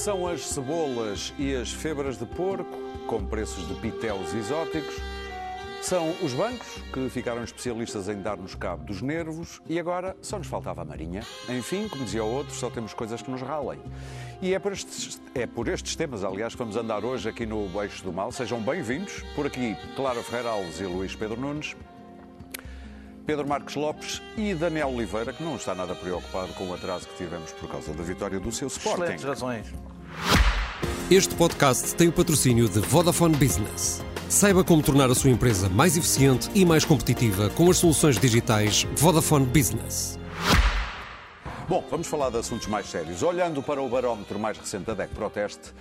São as cebolas e as febras de porco, com preços de pitéus exóticos. São os bancos, que ficaram especialistas em dar-nos cabo dos nervos. E agora só nos faltava a marinha. Enfim, como dizia o outro, só temos coisas que nos ralem. E é por, estes, é por estes temas, aliás, que vamos andar hoje aqui no Beixo do Mal. Sejam bem-vindos. Por aqui, Clara Ferreira Alves e Luís Pedro Nunes. Pedro Marcos Lopes e Daniel Oliveira, que não está nada preocupado com o atraso que tivemos por causa da vitória do seu Sporting. Excelentes razões. Este podcast tem o patrocínio de Vodafone Business. Saiba como tornar a sua empresa mais eficiente e mais competitiva com as soluções digitais Vodafone Business. Bom, vamos falar de assuntos mais sérios. Olhando para o barómetro mais recente da DEC Proteste,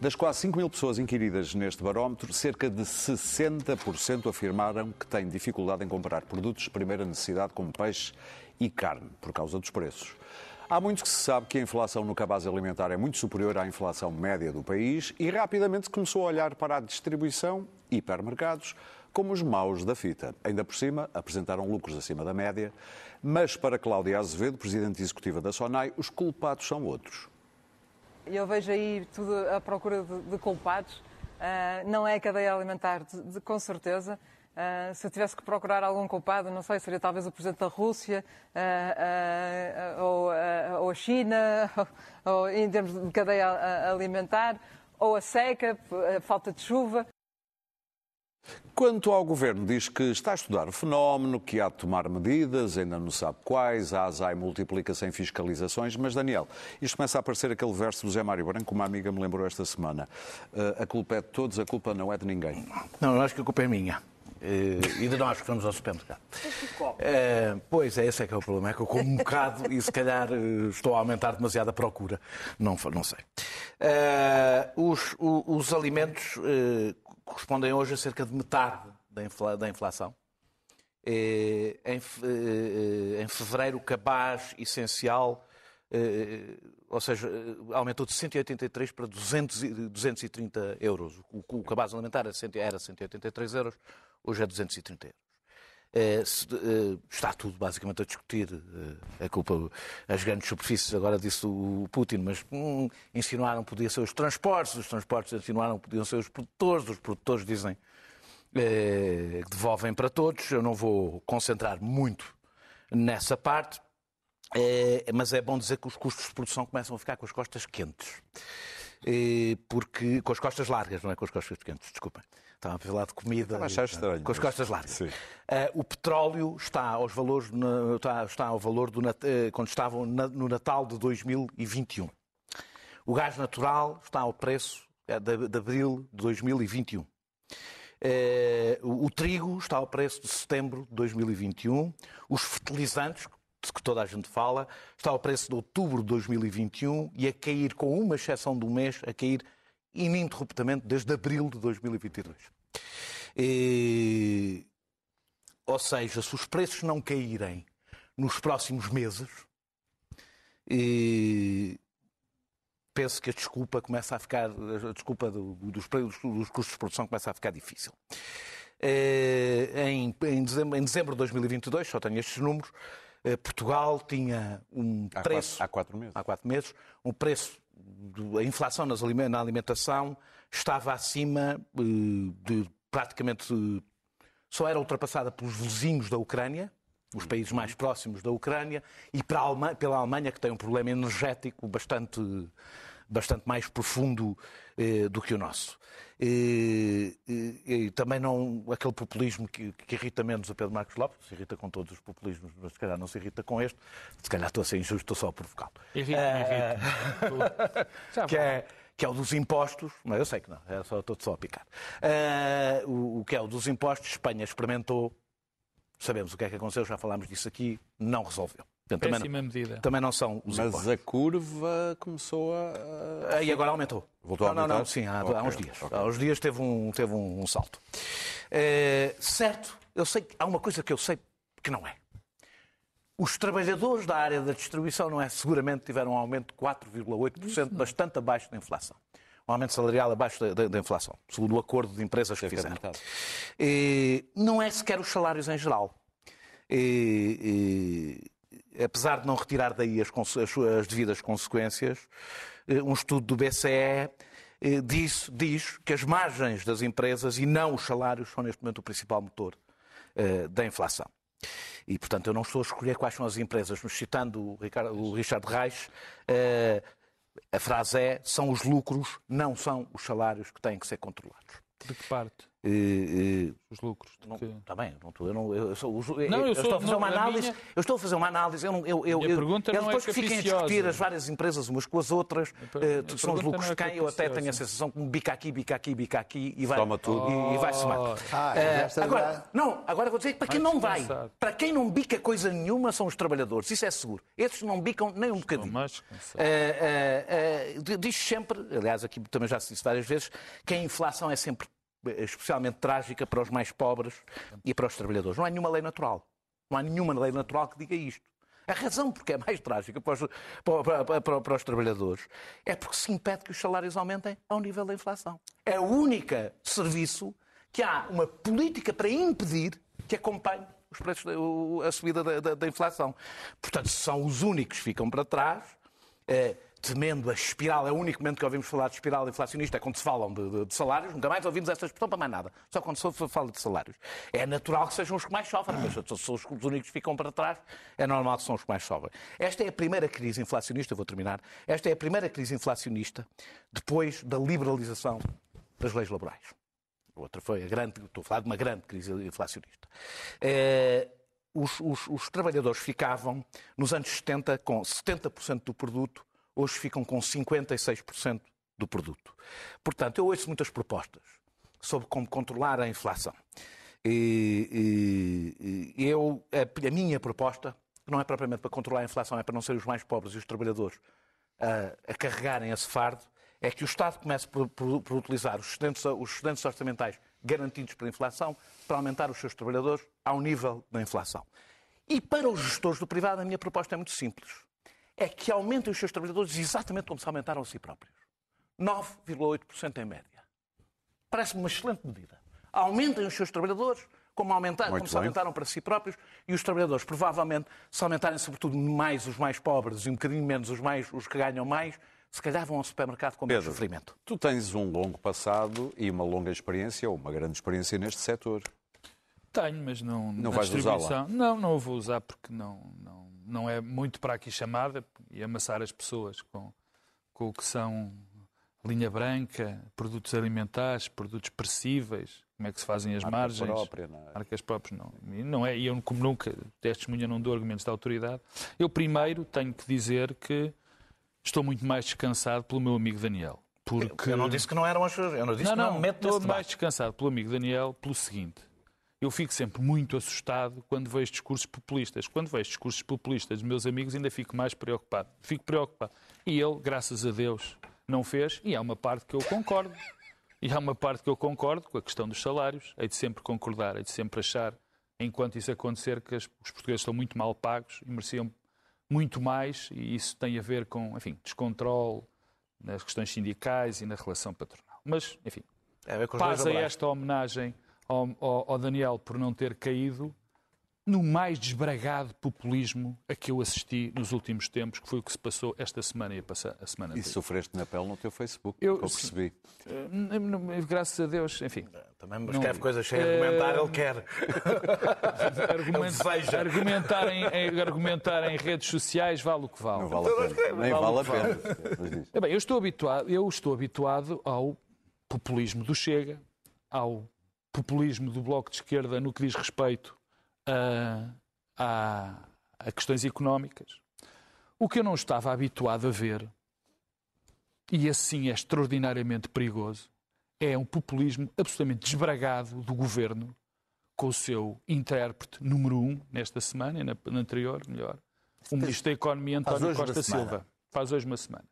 das quase 5 mil pessoas inquiridas neste barómetro, cerca de 60% afirmaram que têm dificuldade em comprar produtos de primeira necessidade como peixe e carne, por causa dos preços. Há muito que se sabe que a inflação no cabaz alimentar é muito superior à inflação média do país e rapidamente começou a olhar para a distribuição, hipermercados, como os maus da fita. Ainda por cima, apresentaram lucros acima da média, mas para Cláudia Azevedo, presidente executiva da SONAI, os culpados são outros. Eu vejo aí tudo à procura de, de culpados. Uh, não é a cadeia alimentar, de, de, com certeza. Uh, se eu tivesse que procurar algum culpado, não sei, seria talvez o Presidente da Rússia, uh, ou, ou, a China, ou, ou, em termos de cadeia alimentar, ou a seca, a falta de chuva. Quanto ao governo, diz que está a estudar o fenómeno, que há de tomar medidas, ainda não sabe quais, a ASAI multiplica sem fiscalizações, mas Daniel, isto começa a aparecer aquele verso do Zé Mário Branco, uma amiga me lembrou esta semana. Uh, a culpa é de todos, a culpa não é de ninguém. Não, eu acho que a culpa é minha. Uh, e de nós que vamos ao supermercado. Uh, pois é, esse é que é o problema, é que eu como um bocado e se calhar uh, estou a aumentar demasiado a procura. Não, não sei. Os, os, os, alimentos correspondem hoje a cerca de metade da, infla, da inflação. Em, em fevereiro, o cabaz essencial, ou seja, aumentou de 183 para 200, 230 euros. O, o cabaz alimentar era 183 euros, hoje é 230 euros. É, se, é, está tudo basicamente a discutir é, a culpa, as grandes superfícies, agora disse o Putin, mas hum, insinuaram que podiam ser os transportes, os transportes insinuaram que podiam ser os produtores, os produtores dizem que devolvem para todos. Eu não vou concentrar muito nessa parte, mas é bom dizer que os custos de produção começam a ficar com as costas quentes. Porque, com as costas largas, não é com as costas quentes, desculpem. Estava a falar de comida. Achar estranho. Com as costas largas. Uh, o petróleo está aos valores, está, está ao valor do, uh, quando estavam no Natal de 2021. O gás natural está ao preço é, de, de abril de 2021. Uh, o, o trigo está ao preço de setembro de 2021. Os fertilizantes, de que toda a gente fala, está ao preço de outubro de 2021 e a cair, com uma exceção do mês, a cair ininterruptamente desde abril de 2022. E, ou seja, se os preços não caírem nos próximos meses, e, penso que a desculpa começa a ficar, a desculpa do, dos, dos, custos de produção começa a ficar difícil. Em, em, dezembro, em dezembro de 2022, só tenho estes números, Portugal tinha um preço. Há quatro, há quatro meses. Há quatro meses, um preço a inflação na alimentação estava acima eh, de praticamente. só era ultrapassada pelos vizinhos da Ucrânia, os países mais próximos da Ucrânia, e pela Alemanha, que tem um problema energético bastante, bastante mais profundo eh, do que o nosso. E, e, e, também não aquele populismo que, que, irrita menos a Pedro Marcos Lopes, se irrita com todos os populismos, mas se calhar não se irrita com este, se calhar estou a ser injusto, estou só a provocá-lo. Irrita, irrita. que, é, que é o dos impostos, mas eu sei que não, é só, estou só a picar. Uh, o, o que é o dos impostos, Espanha experimentou, sabemos o que é que aconteceu, já falámos disso aqui, não resolveu. Portanto, Péssima também, medida. Também não são os Mas impostos. a curva começou a. E agora aumentou. Voltou não, a aumentar? Não, não, sim, há, okay, há uns dias. Okay. Há uns dias teve um, teve um, um salto. É, certo, eu sei há uma coisa que eu sei que não é. Os trabalhadores da área da distribuição, não é? Seguramente tiveram um aumento de 4,8%, bastante abaixo da inflação. Um aumento salarial abaixo da, da, da inflação, segundo o acordo de empresas que fizeram. E, não é sequer os salários em geral. E, apesar de não retirar daí as, as, as devidas consequências, um estudo do BCE diz, diz que as margens das empresas e não os salários são neste momento o principal motor da inflação. E, portanto, eu não estou a escolher quais são as empresas. Mas citando o, Ricardo, o Richard Reich, a frase é: são os lucros, não são os salários que têm que ser controlados. De que parte? Uh, uh, os lucros. Está bem, não estou, eu, não, eu, sou, eu, não, eu, estou a fazer não, uma análise. Minha... Eu estou a fazer uma análise. Eu, não, eu, eu, eu, pergunta eu, depois é que fiquem a discutir as várias empresas umas com as outras, uh, são os lucros é de quem eu até tenho a sensação que bica aqui, bica aqui, bica aqui e vai, Toma tudo. E, e vai se matar. Ah, uh, agora, não, agora vou dizer que para quem não vai, para quem não bica coisa nenhuma são os trabalhadores, isso é seguro. Esses não bicam nem um bocadinho. Diz sempre, aliás, aqui também já se disse várias vezes, que a inflação é sempre especialmente trágica para os mais pobres e para os trabalhadores. Não há nenhuma lei natural. Não há nenhuma lei natural que diga isto. A razão porque é mais trágica para os, para, para, para os, trabalhadores é porque se impede que os salários aumentem ao nível da inflação. É o único serviço que há uma política para impedir que acompanhe os preços, a subida da, da, da inflação. Portanto, são os únicos que ficam para trás. É, temendo a espiral, é o único momento que ouvimos falar de espiral inflacionista é quando se falam de, de, de salários, nunca mais ouvimos essa expressão para mais nada, só quando se fala de salários. É natural que sejam os que mais sofrem, mas são os, os únicos que ficam para trás, é normal que são os que mais sofrem. Esta é a primeira crise inflacionista, vou terminar, esta é a primeira crise inflacionista depois da liberalização das leis laborais. Outra foi a grande, estou a falar de uma grande crise inflacionista. É, os, os, os, trabalhadores ficavam, nos anos 70, com 70% do produto hoje ficam com 56% do produto. Portanto, eu ouço muitas propostas sobre como controlar a inflação. E, e, eu, a, a, minha proposta não é propriamente para controlar a inflação, é para não ser os mais pobres e os trabalhadores a, a carregarem esse fardo, é que o Estado comece por, por, por utilizar os excedentes, os excedentes orçamentais garantidos pela inflação para aumentar os seus trabalhadores ao nível da inflação. E para os gestores do privado, a minha proposta é muito simples é que aumentem os seus trabalhadores exatamente como se aumentaram a si próprios. 9,8% em média. Parece-me uma excelente medida. Aumentem os seus trabalhadores como, aumentar, como se aumentaram para si próprios e os trabalhadores, provavelmente, se aumentarem sobretudo mais os mais pobres e um bocadinho menos os, mais, os que ganham mais, se calhar vão ao supermercado com menos sofrimento. Tu tens um longo passado e uma longa experiência, ou uma grande experiência neste setor. Tenho, mas não. Não vais usá-la? Não, não o vou usar porque não, não, não é muito para aqui chamada e amassar as pessoas com, com o que são linha branca, produtos alimentares, produtos perecíveis, como é que se fazem as Marca margens. Própria, não é? Marcas próprias, não. E não é, e eu, como nunca testemunha, não dou argumentos de autoridade. Eu primeiro tenho que dizer que estou muito mais descansado pelo meu amigo Daniel. Porque... Eu não disse que não eram as. Eu não disse não, que não, não estou mais descansado pelo amigo Daniel pelo seguinte eu fico sempre muito assustado quando vejo discursos populistas. Quando vejo discursos populistas dos meus amigos, ainda fico mais preocupado. Fico preocupado. E ele, graças a Deus, não fez, e há uma parte que eu concordo. E há uma parte que eu concordo com a questão dos salários. Hei de sempre concordar, hei de sempre achar, enquanto isso acontecer, que os portugueses estão muito mal pagos e mereciam muito mais, e isso tem a ver com, enfim, descontrole nas questões sindicais e na relação patronal. Mas, enfim, é, paz a esta homenagem ao, ao, ao Daniel por não ter caído no mais desbragado populismo a que eu assisti nos últimos tempos, que foi o que se passou esta semana e a, passar, a semana E sofreste na pele no teu Facebook, eu, eu percebi. Uh, graças a Deus, enfim. Também me escreve coisas sem argumentar, uh, ele quer. Argument, argumentar, em, argumentar em redes sociais vale o que vale. Não vale a pena. Nem vale, vale a pena. É bem, eu estou habituado, eu estou habituado ao populismo do Chega, ao populismo do Bloco de Esquerda no que diz respeito a, a, a questões económicas. O que eu não estava habituado a ver, e assim é extraordinariamente perigoso, é um populismo absolutamente desbragado do governo, com o seu intérprete número um nesta semana, e na, na anterior, melhor, o Ministro da Economia, António Costa Silva. Faz hoje uma semana.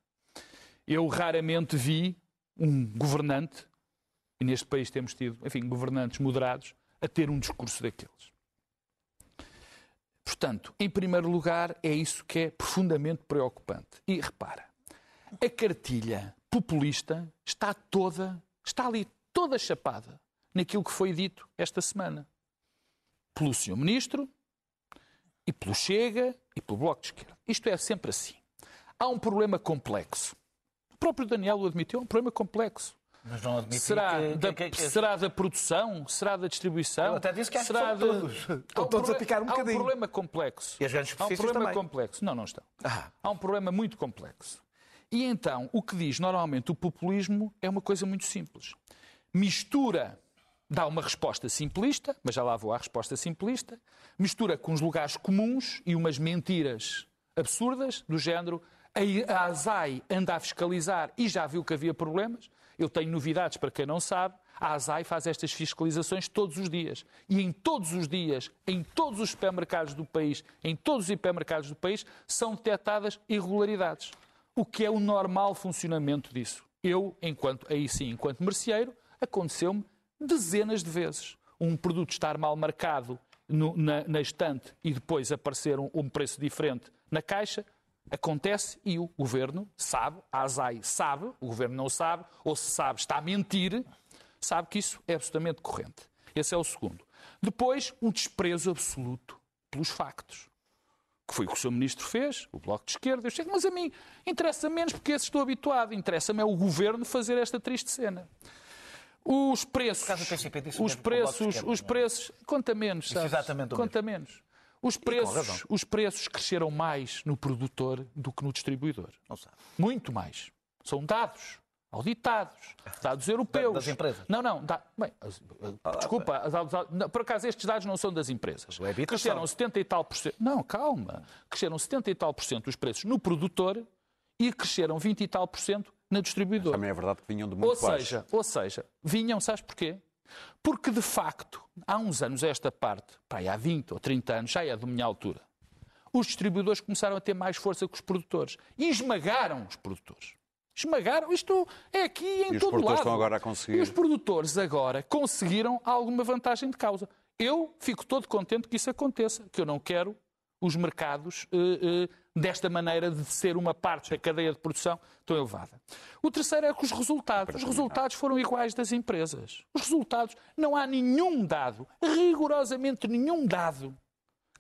Eu raramente vi um governante e neste país temos tido, enfim, governantes moderados a ter um discurso daqueles. Portanto, em primeiro lugar, é isso que é profundamente preocupante. E repara, a cartilha populista está toda, está ali toda chapada naquilo que foi dito esta semana. Pelo Sr. Ministro e pelo Chega e pelo Bloco de Esquerda. Isto é sempre assim. Há um problema complexo. O próprio Daniel o admitiu, é um problema complexo. Mas não admite Será, que, da, que, que, será da produção? Será da distribuição? Eu até disse que acho será que são todos. Estão um todos a picar um Há um bocadinho. problema complexo. E as grandes Há um problema também. complexo. Não, não estão. Ah. Há um problema muito complexo. E então, o que diz normalmente o populismo é uma coisa muito simples. Mistura, dá uma resposta simplista, mas já lá vou à resposta simplista, mistura com os lugares comuns e umas mentiras absurdas, do género a a ASAI anda a fiscalizar e já viu que havia problemas. Eu tenho novidades para quem não sabe. A ASAI faz estas fiscalizações todos os dias. E em todos os dias, em todos os supermercados do país, em todos os hipermercados do país, são detectadas irregularidades. O que é o normal funcionamento disso. Eu, enquanto, aí sim, enquanto merceeiro, aconteceu-me dezenas de vezes. Um produto estar mal marcado no- na, na estante e depois aparecer um, um preço diferente na caixa, acontece e o governo sabe, a ASAI sabe, o governo não sabe, ou se sabe, está a mentir, sabe que isso é absolutamente corrente. Esse é o segundo. Depois, um desprezo absoluto pelos factos que foi o que o Sr. Ministro fez, o Bloco de Esquerda. Eu chego, mas a mim interessa menos porque esse estou habituado. Interessa-me é o Governo fazer esta triste cena. Os preços, acaso o PCP disse os mesmo preços, Esquerda, os é? preços, conta menos, sabes? exatamente o conta menos. Os preços, os preços cresceram mais no produtor do que no distribuidor. Não sabe. Muito mais. São dados auditados, dados europeus. das empresas? Não, não. da- bem, as- desculpa, por acaso estes dados não são das empresas. EBITDA Cresceram são. 70 e tal por cento. Não, calma. Cresceram 70 e tal por cento os preços no produtor e cresceram 20 e tal por cento na distribuidora. Também é verdade que vinham de muito Ou baixo. seja, ou seja, vinham, sabes porquê? Porque, de facto, há uns anos esta parte, pá, aí há 20 ou 30 anos, já é de minha altura, os distribuidores começaram a ter mais força que os produtores. E esmagaram os produtores. Esmagaram. Isto é aqui em E os todo produtores lado. estão agora a conseguir. E os produtores agora conseguiram alguma vantagem de causa. Eu fico todo contente que isso aconteça, que eu não quero os mercados eh, eh, desta maneira de ser uma parte da cadeia de produção tão elevada. O terceiro é que os resultados. Os resultados foram iguais das empresas. Os resultados, não há nenhum dado, rigorosamente nenhum dado,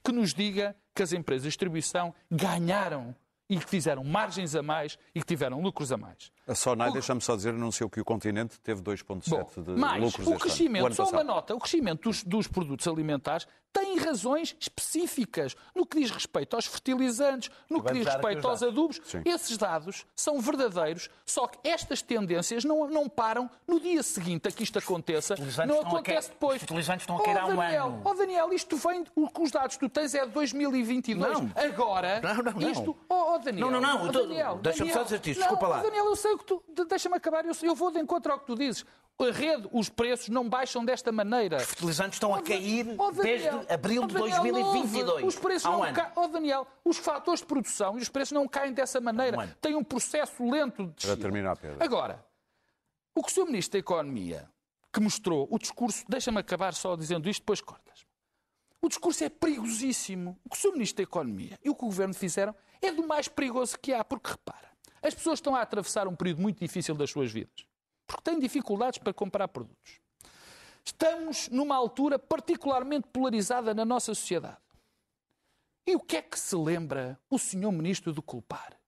que nos diga que as empresas de distribuição ganharam e que fizeram margens a mais e que tiveram lucros a mais. A Sonai, deixa-me só dizer, anunciou que o continente teve 2,7 de Mas lucros o este ano. crescimento, ano só uma nota, o crescimento dos, dos produtos alimentares tem razões específicas no que diz respeito aos fertilizantes, no que diz respeito os aos adubos. Sim. Esses dados são verdadeiros, só que estas tendências não, não param no dia seguinte a que isto aconteça. Não acontece cair- depois. os fertilizantes estão a cair Oh, há um Daniel, ano. Oh, Daniel, isto vem. o- Os dados que tu tens é de 2022. Não. Agora, Não, não, não. isto. Oh, oh, Daniel. Não, não, não, oh, deixa-me só dizer-te isto, desculpa lá. Daniel, eu sei o que tu. de- Deixa-me acabar, eu, eu vou de encontro ao que tu dizes. A rede, os preços não baixam desta maneira. Os fertilizantes estão a Oh, Dan- cair oh, Daniel, desde abril oh, de Daniel, 2022. Os preços Há um não ano. caem. Oh, Daniel, os fatores de produção e os preços não caem dessa maneira. Um. Tem um processo lento de descida. terminar, Pedro. Agora, o que o Sr. Ministro da Economia, que mostrou o discurso, deixa-me acabar só dizendo isto, depois cortas. O discurso é perigosíssimo. O que o Sr. Ministro da Economia e o que o Governo fizeram é do mais perigoso que há, porque repara, as pessoas estão a atravessar um período muito difícil das suas vidas, porque têm dificuldades para comprar produtos. Estamos numa altura particularmente polarizada na nossa sociedade. E o que é que se lembra o Sr. Ministro de culpar?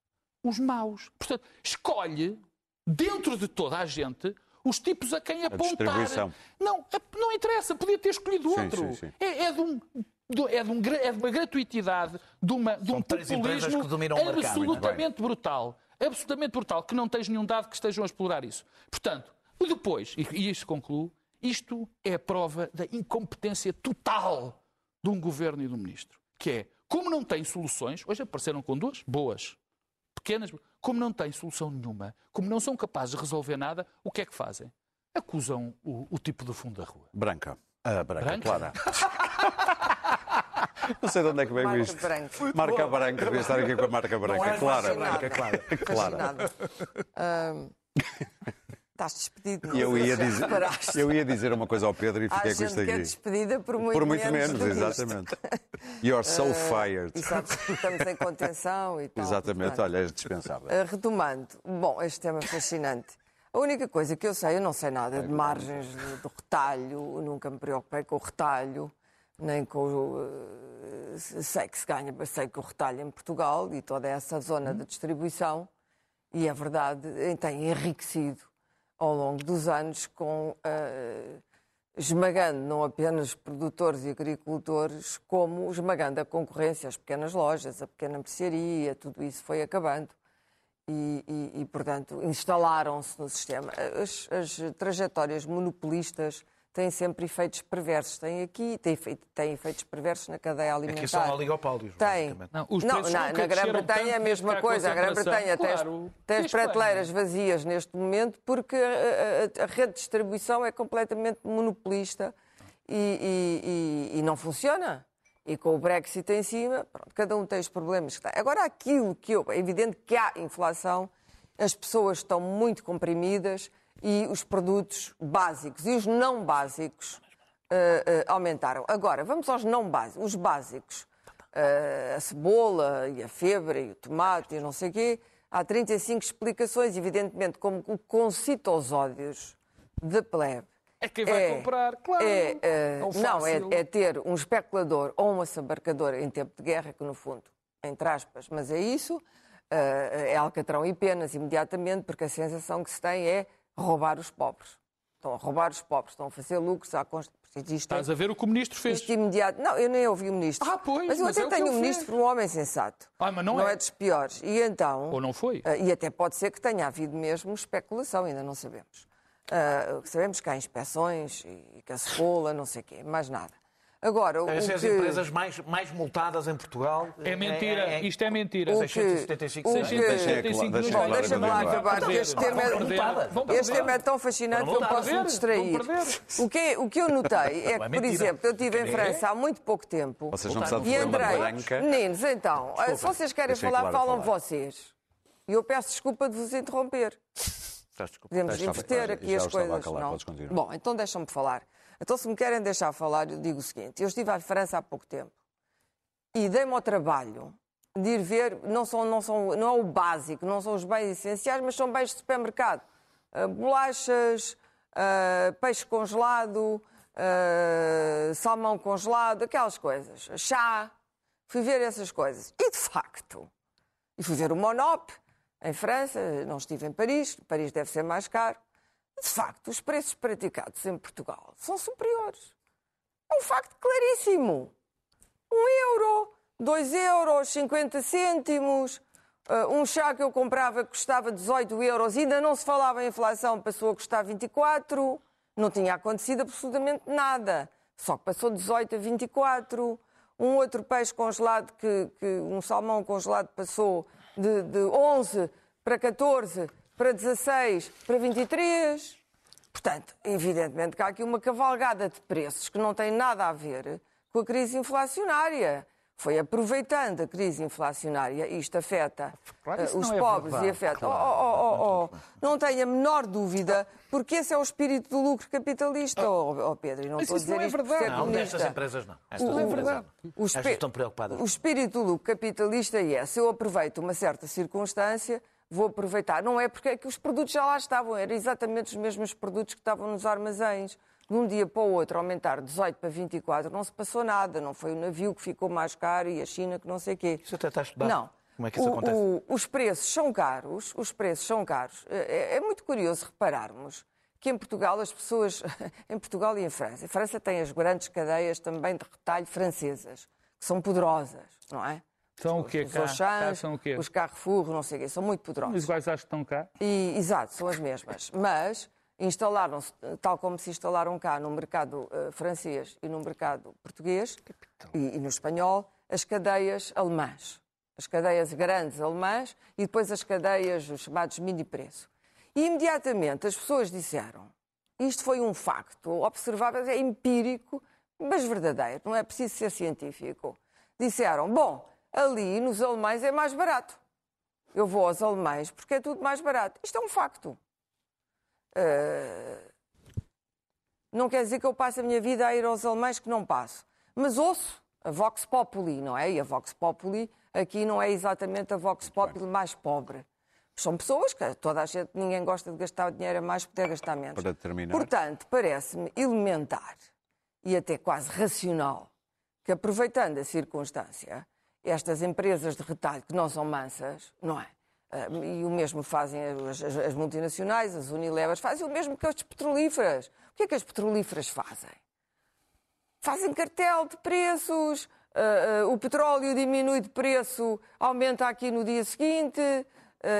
Os maus. Portanto, escolhe, dentro de toda a gente, os tipos a quem apontar. distribuição. Não, a- não interessa, podia ter escolhido Sim, outro. sim, sim. É, é de um. do- É de, um é de uma gratuitidade, de, uma, de um populismo absolutamente brutal. Absolutamente brutal, que não tens nenhum dado que estejam a explorar isso. Portanto, depois, e, e isto concluo, isto é a prova da incompetência total de um governo e de um ministro. Que é, como não tem soluções, hoje apareceram com duas, boas, pequenas, como não têm solução nenhuma, como não são capazes de resolver nada, o que é que fazem? Acusam o, o tipo do fundo da rua. Branca. Ah, branca, Branca? clara. Não sei de onde é que veio Marca isto. branca. Marca branca, devia estar aqui com a marca branca. Clara. Fascinada. Clara. Fascinada. Ahm, Estás despedido. eu ia, dizer, eu ia dizer uma coisa ao Pedro e Há fiquei com isto que é aqui. despedida por muito, Por muito menos, isto. exatamente. You're so fired. E sabes que estamos em contenção e tal. Exatamente, portanto. olha, és dispensável. Uh, retomando, bom, este tema é fascinante. A única coisa que eu sei, eu não sei nada de margens de- do retalho, nunca me preocupei com o retalho. nem com o. eh, Sei que se ganha, sei que o retalho em Portugal e toda essa zona de distribuição, e é verdade, eh, tem enriquecido ao longo dos anos com. eh, esmagando não apenas produtores e agricultores, como esmagando a concorrência, as pequenas lojas, a pequena mercearia, tudo isso foi acabando. E, e- e, portanto, instalaram-se no sistema. As, as trajetórias monopolistas têm sempre efeitos perversos. Têm aqui, efeito- têm efeitos perversos na cadeia alimentar. Aqui são oligopólios, Tem. Não, os Não, preços na, Grã-Bretanha é a mesma coisa. A Grã-Bretanha tem, as- concentração. tem as Claro. Prateleiras vazias neste momento porque a, a- a rede de distribuição é completamente monopolista e, e- e- e não funciona. E com o Brexit em cima, pronto, cada um tem os problemas que tem. Agora, aquilo que eu. É evidente que há inflação, as pessoas estão muito comprimidas e os produtos básicos e os não básicos eh, eh, aumentaram. Agora, vamos aos não básicos. Os básicos, eh, a cebola e a febre e o tomate e não sei o quê, há 35 explicações, evidentemente, como o concitosódios de plebe. É quem vai comprar, claro. É, É o não, é, é ter um especulador ou um assabarcador em tempo de guerra, que no fundo, entre aspas, mas é isso, eh, é alcatrão e penas imediatamente, porque a sensação que se tem é roubar os pobres. Estão a roubar os pobres, estão a fazer lucros à consta. Isto Estás a ver o que o ministro fez. isto imediato. Não, eu nem ouvi o ministro. Ah, pois, mas eu mas até é o tenho um ministro fez. por um homem sensato. Ah, mas não é. é dos piores. E então. Ou não foi? ah, e até pode ser que tenha havido mesmo especulação, ainda não sabemos. Ah, sabemos que há inspeções e que a cebola, não sei o quê, mais nada. Agora, o Devem ser as que... empresas mais, mais multadas em Portugal. É mentira. Isto é mentira. O que- 675 o centavos. que- Deixa claro, Bom, deixa Bom, claro deixa-me lá acabar, porque este. Vão perder. este tema é tão fascinante que eu posso me distrair. O que, o que eu notei é Não que, é por mentira. exemplo, eu estive em França há muito pouco tempo. Vocês não precisam de E Andrei, meninos, então, se vocês querem falar, falam falar. vocês. E eu peço desculpa de vos interromper. Desculpa. Podemos inverter aqui as coisas. Bom, então deixam-me falar. Então, se me querem deixar falar, eu digo o seguinte: eu estive à França há pouco tempo e dei-me ao trabalho de ir ver, não, são, não, são, não é o básico, não são os bens essenciais, mas são bens de supermercado. Ah, bolachas, ah, peixe congelado, ah, salmão congelado, aquelas coisas. Chá. Fui ver essas coisas. E, de facto, e fui ver o Monop, em França, não estive em Paris, Paris deve ser mais caro. De facto, os preços praticados em Portugal são superiores. É um facto claríssimo. Um euro, dois euros, 50 cêntimos. ah, um chá que eu comprava custava 18 euros, ainda não se falava em inflação, passou a custar 24. Não tinha acontecido absolutamente nada. Só que passou de 18 a 24. Um outro peixe congelado, que, que um salmão congelado passou de, de 11 para 14, para 16, para 23. Portanto, evidentemente que há aqui uma cavalgada de preços que não tem nada a ver com a crise inflacionária. Foi aproveitando a crise inflacionária, isto afeta Claro, isso eh, os não é pobres e verdade, afeta. Oh, oh, oh, oh, oh. Não tenho a menor dúvida, porque esse é o espírito do lucro capitalista, oh, oh, Pedro. E não Mas estou a isso dizer não é isto verdade. Não, destas empresas não. Estas O- não. o Estas espi- estão preocupadas. O espírito do lucro capitalista é, se eu aproveito uma certa circunstância, vou aproveitar. Não é porque é que os produtos já lá estavam, eram exatamente os mesmos produtos que estavam nos armazéns. De um dia para o outro aumentar de 18 para 24, não se passou nada. Não foi o navio que ficou mais caro e a China que não sei o quê. Isso até está estudado. Não. Como é que isso O- acontece? o- os preços são caros, os preços são caros. É, é muito curioso repararmos que em Portugal as pessoas, em Portugal e em França, a França tem as grandes cadeias também de retalho francesas, que são poderosas, não é? São o quê Os cá? Auchans, são o quê? os Carrefour, não sei o quê, são muito poderosos. Os iguais acho que estão cá. E, exato, são as mesmas. Mas instalaram-se, tal como se instalaram cá no mercado eh, francês e no mercado português e, e no espanhol, as cadeias alemãs. As cadeias grandes alemãs e depois as cadeias, os chamados mini-preço. E imediatamente as pessoas disseram, isto foi um facto observável, é empírico, mas verdadeiro, não é preciso ser científico. Disseram, bom, ali nos alemães é mais barato. Eu vou aos alemães porque é tudo mais barato. Isto é um facto. Uh, Não quer dizer que eu passe a minha vida a ir aos alemães, que não passo. Mas ouço a Vox Populi, não é? E a Vox Populi aqui não é exatamente a Vox Populi mais pobre. São pessoas que toda a gente, ninguém gosta de gastar dinheiro a mais, poder gastar menos. Para terminar. Portanto, parece-me elementar e até quase racional que, aproveitando a circunstância, estas empresas de retalho que não são mansas, não é? Ah, E o mesmo fazem as, as- as multinacionais, as Unilevers, fazem o mesmo que as petrolíferas. O que é que as petrolíferas fazem? Fazem cartel de preços, ah, ah, o petróleo diminui de preço, aumenta aqui no dia seguinte,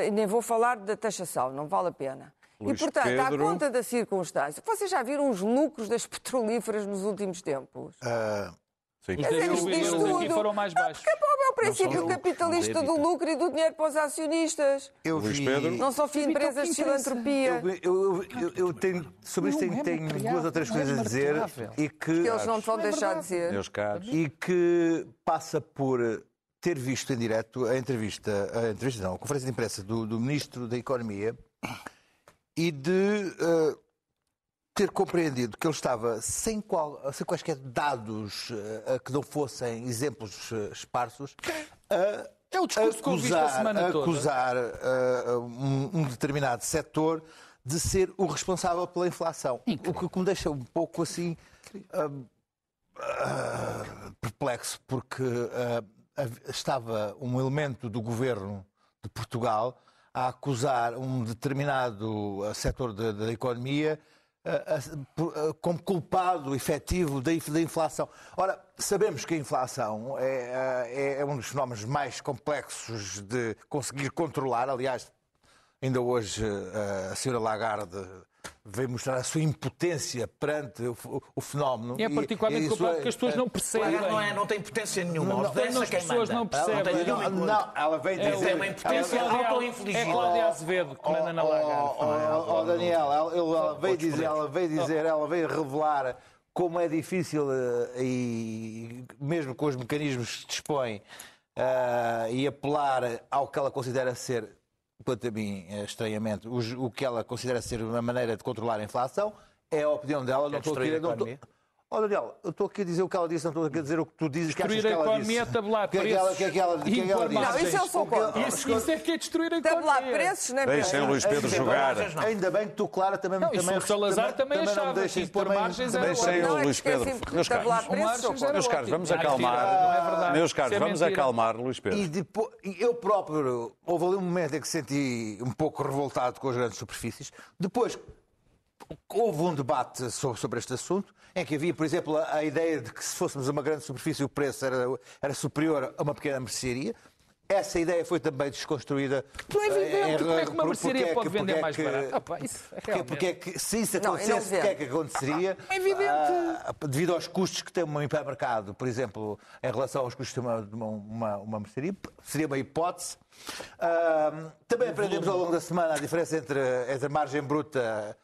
e nem vou falar da taxação, não vale a pena. Luís e, portanto, Pedro. à conta da circunstância, vocês já viram os lucros das petrolíferas nos últimos tempos? Sim. Os Quer dizer, isto diz deles aqui tudo. foram mais baixos. Que é o princípio capitalista do lucro e do dinheiro para os acionistas. Eu vi-. Não são fim de empresas de filantropia. Eu, eu- eu- eu tenho, sobre isto tenho, tenho duas ou três coisas a dizer e que, Eles não te vão deixar dizer. Meus caros. e que passa por ter visto em direto a entrevista, a entrevista não, a conferência de imprensa do, do Ministro da Economia e de eh, ter compreendido que ele estava sem, qual, sem quaisquer dados a que não fossem exemplos eh, esparsos a É o discurso que acusar, semana toda. acusar eh, um, um determinado setor de ser o responsável pela inflação. O que, que me deixa um pouco assim ah, ah, perplexo, porque estava um elemento do governo de Portugal a acusar um determinado setor da, da economia como culpado efetivo da, inf- da inflação. Ora, sabemos que a inflação é, é- é um dos fenómenos mais complexos de conseguir controlar. Aliás, Ainda hoje eh, a senhora Lagarde veio mostrar a sua impotência perante o, o fenómeno. E é particularmente isso culpado é- porque as pessoas não percebem. Lagarde não, é, não tem potência nenhuma. Não, não, a as quem pessoas manda. não percebem. Não tem Não, não, ela veio É, dizer. tem uma impotência ela- autoinfligida. É Cláudia Azevedo que manda na Oh, Lagarde. oh, oh, Daniel, ela, ela veio dizer, ela veio dizer, ela veio revelar como é difícil eh, e mesmo com os mecanismos que dispõe eh, e apelar ao que ela considera ser, quanto a mim, eh, estranhamente, os- o que ela considera ser uma maneira de controlar a inflação, é a opinião dela. Não estou aqui, destruir a não estou- economia? Oh, Daniel, eu estou aqui a dizer o que ela disse, não estou aqui a dizer o que tu dizes que achas Destruir que a ela economia disse. é tabular O que é que que é que que é que preços. disse? Não, isso sou O que- contra. Isso, isso é que é destruir a Tabular economia. preços, nem Deixem o preços. Luís Pedro jogar. Ainda bem que tu, Clara, também Não, isso também, o Salazar também não me achava deixes- que impor também- margens também- era Deixem o é Luís que esqueci Pedro. Meus tabular caros. preços, sou contra. Meus caros, vamos acalmar. é. Meus caros, é vamos acalmar, Luís Pedro. E depois, eu próprio, houve ali um momento em que senti um pouco revoltado com as grandes superfícies. Depois, houve um debate sobre, este assunto, em que havia, por exemplo, a, ideia de que se fôssemos uma grande superfície o preço era, era superior a uma pequena mercearia. Essa ideia foi também desconstruída. Não é evidente. eh, em- Como é que uma mercearia é pode vender é mais que- barato? Ah, pá, isso é porque, realmente- porque é que, se isso acontecesse, o que é que aconteceria? É evidente. Ah, devido aos custos que tem um hipermercado, por exemplo, em relação aos custos de uma, de uma, uma, uma mercearia, seria uma hipótese. Ah, também aprendemos ao longo da semana a diferença entre, entre a margem bruta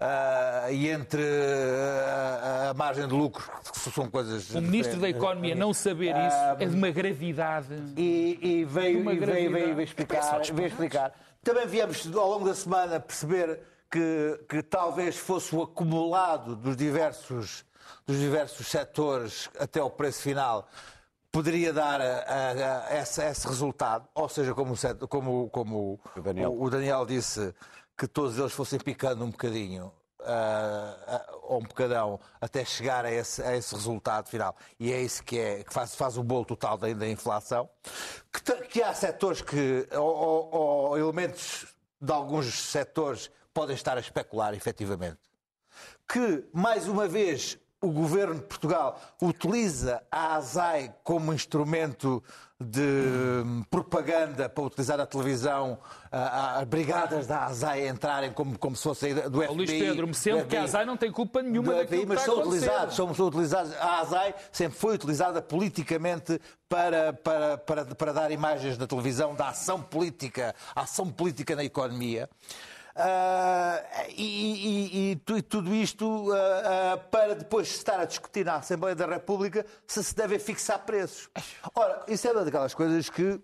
ah, e entre ah, a margem de lucro, que são coisas. O Ministro da Economia não saber isso é de uma gravidade. E, e veio, Uma e veio, veio, gravidade. veio explicar, veio explicar. Também viemos ao longo da semana perceber que, que talvez fosse o acumulado dos diversos, dos diversos setores até o preço final poderia dar a, a- a esse, esse resultado. Ou seja, como, o como, como O Daniel. o Daniel disse, que todos eles fossem picando um bocadinho. ah, ou um bocadão até chegar a esse, a esse resultado final. E é isso que, é, que faz, faz o bolo total da, da inflação. Que, que há setores que, ou, ou- ou elementos de alguns setores podem estar a especular efetivamente que, mais uma vez, o governo de Portugal utiliza a ASAI como instrumento de hum, propaganda para utilizar a televisão, a- a- as brigadas da ASAI entrarem como, como se fossem do FBI. Ó, Luís Pedro, me sendo do que a ASAI não tem culpa nenhuma daquilo FBI, que mas está a são acontecer. utilizados, são, são utilizados. A ASAI sempre foi utilizada politicamente para, para, para, para dar imagens da televisão, da ação política, a ação política na economia. Ah, e, e- e tu- tudo isto ah, ah, para depois estar a discutir na Assembleia da República se se devem fixar preços. Ora, isso é uma daquelas coisas que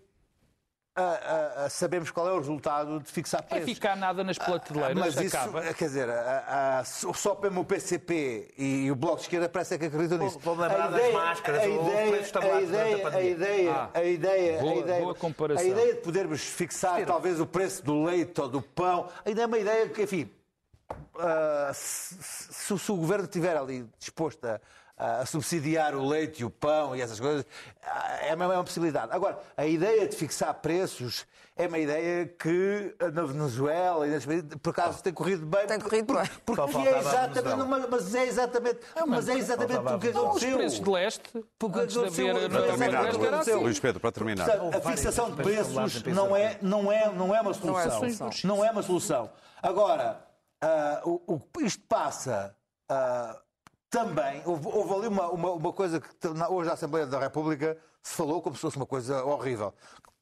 ah, ah, ah, sabemos qual é o resultado de fixar É preços. ficar nada nas prateleiras, Mas isso, acaba. quer dizer, a- a- só mesmo o PCP e o Bloco de Esquerda parece que acreditam nisso. Vou-me lembrar A das máscaras, a o ideia, a a ideia, a ideia, Ah, a ideia, boa- a ideia, boa comparação. a ideia de podermos fixar talvez o preço do leite ou do pão, ainda é uma ideia que, enfim, ah, se, se- se o governo estiver ali disposto a, a subsidiar o leite e o pão e essas coisas, é uma, é uma possibilidade. Agora, a ideia de fixar preços é uma ideia que na Venezuela e nas por acaso tem corrido bem. Tem corrido por, bem. Porque Só é exatamente, mas, é exatamente, mas é exatamente o que Os aconteceu. preços de leste, Porque antes de haver a Para terminar, era assim. Luís Pedro, para terminar. Portanto, a fixação de preços não é, não é, não é uma Não é solução. solução. Não é uma solução. Agora, ah, o, o- isto passa ah, também. Houve, houve ali uma, uma, uma coisa que hoje na Assembleia da República se falou como se fosse uma coisa horrível,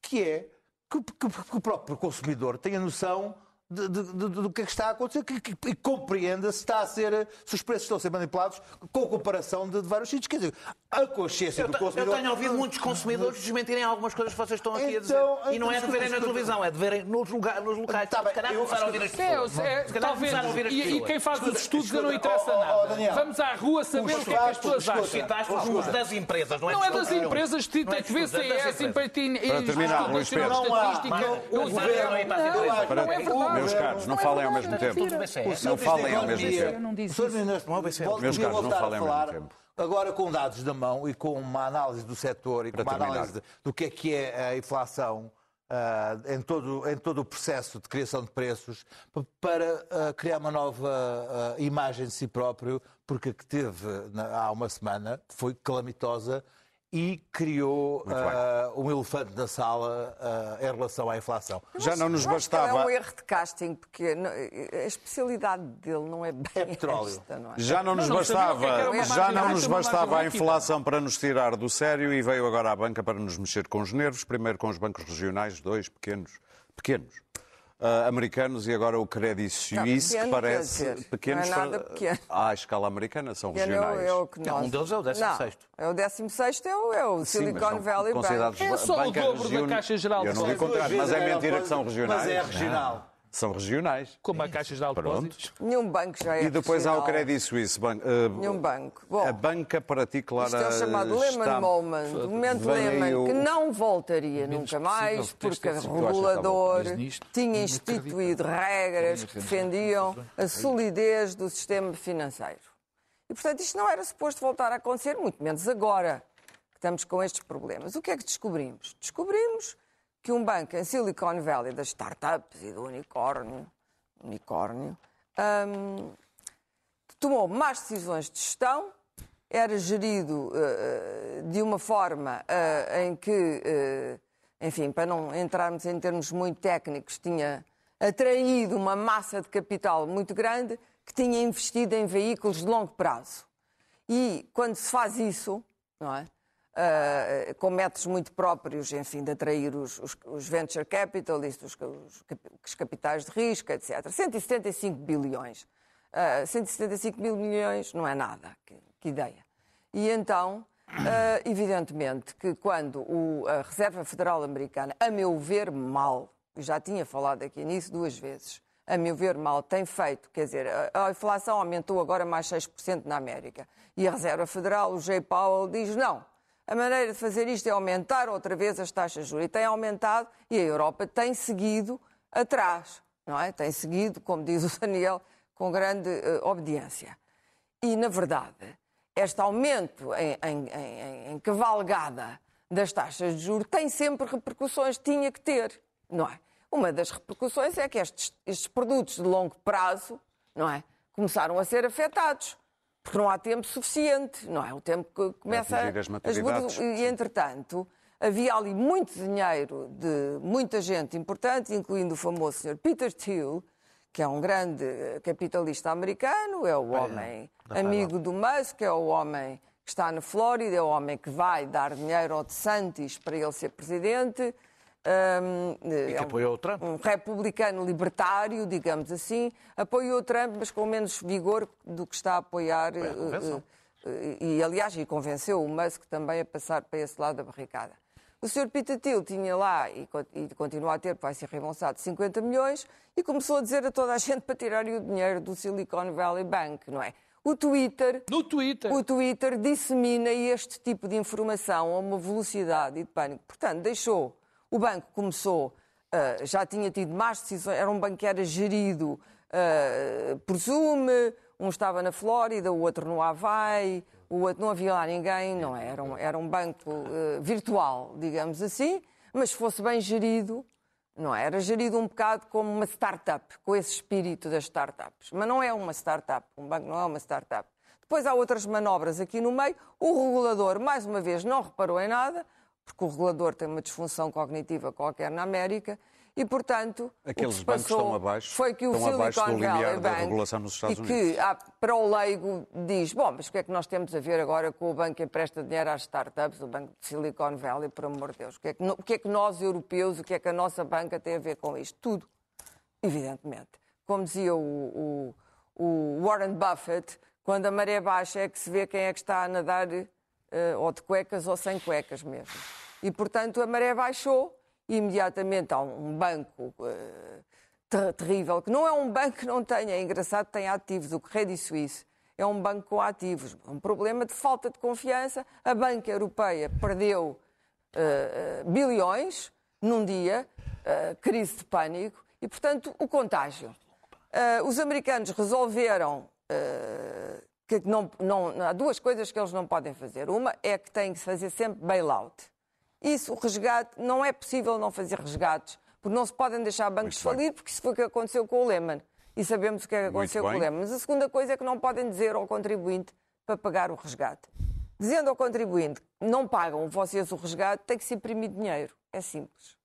que é que, que- que o próprio consumidor tenha noção. De- de- de- do que é que está a acontecer que, que- e compreenda se está a ser se os preços estão a ser manipulados com comparação de, de vários sítios. Quer dizer, a consciência Eu, do te- eu consumidor. tenho ouvido muitos consumidores desmentirem algumas coisas que vocês estão aqui a dizer. Então, E não é de então, verem na escuta. televisão, é de verem nos, lugar, nos locais. Tá bem, Se calhar eu- começar a ouvir as É, pessoas. é, Se calhar talvez. começar a ouvir as E, e quem faz os estudos escuta, não interessa oh, oh, nada. Daniel. Vamos à rua saber o que é que as pessoas acham. Os das empresas, não é Não é das empresas, tem Não é que ver se é empresa. Para terminar, Luís Pedro. Não há, Estatística. não, é é verdade. Meus caros, não falem ao mesmo tempo. É. Não falem ao mesmo tempo. O Sr. Ministro é vol- Meus caros, não voltar falem a ao mesmo falar tempo. agora com dados na mão e com uma análise do setor e com uma análise do que é que é a inflação ah, em, todo, em todo o processo de criação de preços pa- para ah, criar uma nova ah, imagem de si próprio, porque a que teve na- há uma semana foi calamitosa e criou ah, um elefante na sala ah, em relação à inflação. Já não nos ele É bastava. um erro de casting, porque não- a especialidade dele não é bem É petróleo. esta, não é? Já não nos Não, é bastava, já não nos bastava a inflação para nos tirar do sério e veio agora à banca para nos mexer com os nervos, primeiro com os bancos regionais, dois pequenos, pequenos. Ah, americanos e agora o Credit Suisse, que parece dizer, pequenos não é nada pequeno. à escala americana, são Pequeno regionais. É o, é o que Não, um deles é o 16º. Não, é o 16 é o, é o Sim, mas Silicon são Valley Bank. É só o dobro da Caixa Geral de Eu não vi Depósitos. contrário, mas é mentira que são regionais. Mas é regional. São regionais. Como a Caixa Geral de Depósitos. Nenhum banco já é E depois há o regional. Credit Suisse. ban- ah, Nenhum banco. Bom, a banca particular isto é o chamado Lehman está... Moment, o momento Lehman, o- que não voltaria nunca mais, porque o de achas que está regulador tinha instituído regras que defendiam a solidez do sistema financeiro. E, portanto, isto não era suposto voltar a acontecer, muito menos agora que estamos com estes problemas. O que é que descobrimos? Descobrimos que um banco em Silicon Valley, das startups e do unicórnio, unicórnio hum, tomou más decisões de gestão, era gerido eh, de uma forma eh, em que, eh, enfim, para não entrarmos em termos muito técnicos, tinha atraído uma massa de capital muito grande que tinha investido em veículos de longo prazo. E quando se faz isso, não é? Ah, com métodos muito próprios, enfim, de atrair os, os- os venture capitalists, os, os cap- os capitais de risco, etc. 175 bilhões. Ah, 175 mil milhões não é nada. Que, que ideia. E então, ah, evidentemente, que quando o- a Reserva Federal Americana, a meu ver, mal, já tinha falado aqui nisso duas vezes, a meu ver, mal tem feito. Quer dizer, a, inflação aumentou agora mais 6% na América. E a Reserva Federal, o J. Powell, diz não. A maneira de fazer isto é aumentar outra vez as taxas de juros. E tem aumentado e a Europa tem seguido atrás. Não é? Tem seguido, como diz o Daniel, com grande eh, obediência. E, na verdade, este aumento em, em- em- em cavalgada das taxas de juros tem sempre repercussões, tinha que ter, não é? Uma das repercussões é que estes, estes produtos de longo prazo, não é? Começaram a ser afetados, porque não há tempo suficiente, não é? O tempo que começa atingir as. E, entretanto, havia ali muito dinheiro de muita gente importante, incluindo o famoso Sr. Peter Thiel, que é um grande eh, capitalista americano, é o homem amigo do Musk, é o homem que está na Flórida, é o homem que vai dar dinheiro ao DeSantis para ele ser presidente. Hum, E é que um- apoiou o Trump. um republicano libertário, digamos assim, apoiou o Trump, mas com menos vigor do que está a apoiar. eh, convenção. eh, e, aliás, e convenceu o Musk também a passar para esse lado da barricada. O Sr. Peter Thiel tinha lá, e, con- continua a ter, porque vai ser reembolsado, 50 milhões, e começou a dizer a toda a gente para tirarem o dinheiro do Silicon Valley Bank, não é? O Twitter No Twitter. o Twitter dissemina este tipo de informação a uma velocidade e de pânico. Portanto, deixou. O banco começou, ah, já tinha tido más decisões, era um banco que era gerido ah, por Zoom, Um estava na Flórida, o outro no Havaí, o outro não havia lá ninguém, não é? Era um, era um banco uh, virtual, digamos assim, mas se fosse bem gerido, não é? Era gerido um bocado como uma startup, com esse espírito das startups. Mas não é uma startup, um banco não é uma startup. Depois há outras manobras aqui no meio. O regulador, mais uma vez, não reparou em nada, porque o regulador tem uma disfunção cognitiva qualquer na América, e, portanto, Aqueles o que bancos estão abaixo, foi que o Silicon Valley da Bank, regulação nos Estados e Unidos. que, ah, para o leigo, diz, bom, mas o que é que nós temos a ver agora com o banco que empresta dinheiro às startups, o banco de Silicon Valley, por amor de Deus? O que é que, o que, é que nós, europeus, o que é que a nossa banca tem a ver com isto? Tudo, evidentemente. Como dizia o, o- o Warren Buffett, quando a maré baixa é que se vê quem é que está a nadar ou de cuecas ou sem cuecas mesmo. E, portanto, a maré baixou e imediatamente há um banco eh, ter- terrível, que não é um banco que não tenha, é engraçado, tem ativos. O Credit Suisse é um banco com ativos. Um problema de falta de confiança. A banca europeia perdeu eh, eh, bilhões num dia, eh, crise de pânico, e, portanto, o contágio. Eh, os americanos resolveram eh, que não, não- há duas coisas que eles não podem fazer. Uma é que têm que fazer sempre bailout. Isso, o resgate, não é possível não fazer resgates, porque não se podem deixar bancos falir, porque isso foi o que aconteceu com o Lehman. E sabemos o que é que aconteceu com o. Lehman. Mas a segunda coisa é que não podem dizer ao contribuinte para pagar o resgate. Dizendo ao contribuinte não pagam vocês o resgate, tem que se imprimir dinheiro. É simples.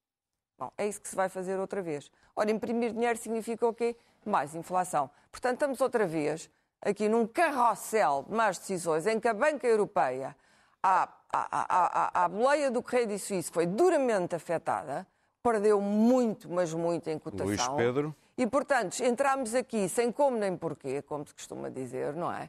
Bom, é isso que se vai fazer outra vez. Ora, imprimir dinheiro significa o quê? Mais inflação. Portanto, estamos outra vez aqui num carrossel de más decisões em que a Banca Europeia, a, a, a, a, a boleia do Credit Suisse foi duramente afetada, perdeu muito, mas muito em cotação. Luís Pedro. E, portanto, entramos aqui sem como nem porquê, como se costuma dizer, não é?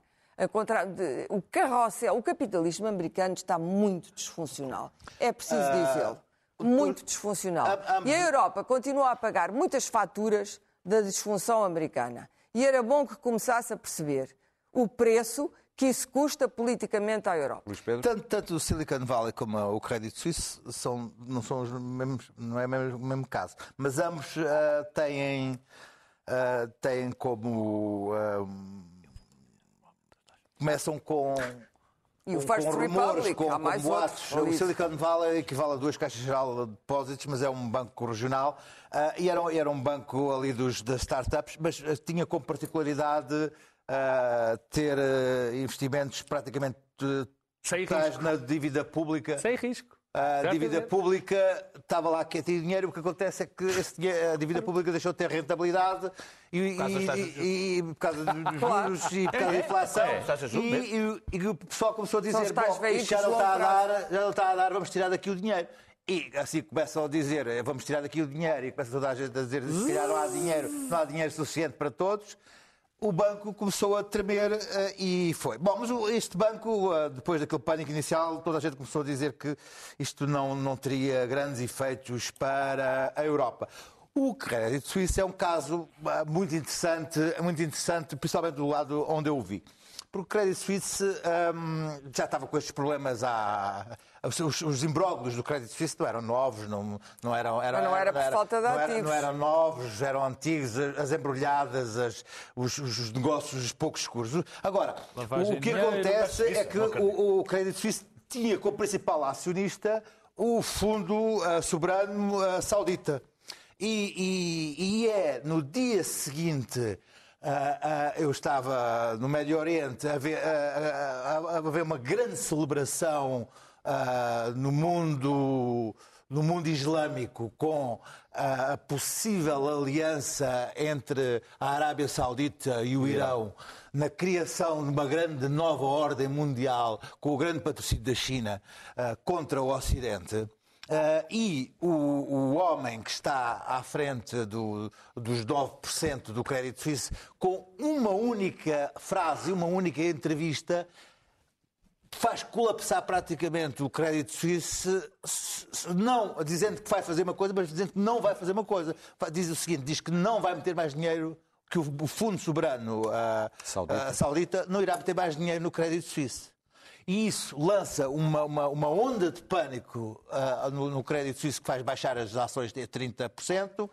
De- O carrossel, o capitalismo americano está muito disfuncional. É preciso dizê-lo. Muito disfuncional. Ah, ah, E a Europa continua a pagar muitas faturas da disfunção americana. E era bom que começasse a perceber o preço que isso custa politicamente à Europa. Luís Pedro? Tanto, tanto o Silicon Valley como o Credit Suisse são, não são os mesmos, não é o mesmo, mesmo caso, mas ambos ah, têm, ah, têm como ah, começam com E o com- First com rumores, Republic, com, há com mais boatos. outros. O Silicon Valley equivale a duas caixas geral de depósitos, mas é um banco regional ah, e era, era um banco ali dos, das startups, mas ah, tinha como particularidade ah, ter ah, investimentos praticamente Sem totais na dívida pública. Sem risco. A dívida pública estava lá quietinho dinheiro, o que acontece é que esse dinheiro- a dívida pública deixou de ter rentabilidade e, causa das e- e- e por causa dos juros e por causa da inflação. é, juros E, e- e o pessoal começou a dizer: Bom, isto já não, está a longo prazo." dar, já não está a dar, vamos tirar daqui o dinheiro. E assim começam a dizer: "Eh, vamos tirar daqui o dinheiro, e começa toda a gente a dizer: se calhar não há dinheiro, não há dinheiro suficiente para todos. O banco começou a tremer eh, e foi. Bom, mas este banco, eh, depois daquele pânico inicial, toda a gente começou a dizer que isto não, não teria grandes efeitos para a Europa. O Credit Suisse é um caso ah, muito interessante, muito interessante, principalmente do lado onde eu o vi. Porque o Credit Suisse hum, já estava com estes problemas há. Os, os imbróglios do Credit Suisse não eram novos, não, não eram. Mas não era por falta de não era- ativos. não eram novos, eram antigos, as embrulhadas, as- os, os negócios pouco escuros. Agora, Lavagem o que acontece é que o, o Credit Suisse tinha como principal acionista o Fundo ah, Soberano ah, Saudita. E, e- e é no dia seguinte. ah, eu estava no Médio Oriente a ver, a ver uma grande celebração ah, no mundo no mundo islâmico com a possível aliança entre a Arábia Saudita e o Irão na criação de uma grande nova ordem mundial com o grande patrocínio da China ah, contra o Ocidente. Ah, e o, o homem que está à frente do- dos 9% do Crédito Suíço, com uma única frase, uma única entrevista, faz colapsar praticamente o crédito suíço, não dizendo que vai fazer uma coisa, mas dizendo que não vai fazer uma coisa. Diz o seguinte: diz que não vai meter mais dinheiro, que o, Fundo Soberano ah, Saudita. ah, saudita não irá meter mais dinheiro no crédito suíço. E isso lança uma, uma, uma onda de pânico ah, no, no crédito suíço que faz baixar as ações de 30%.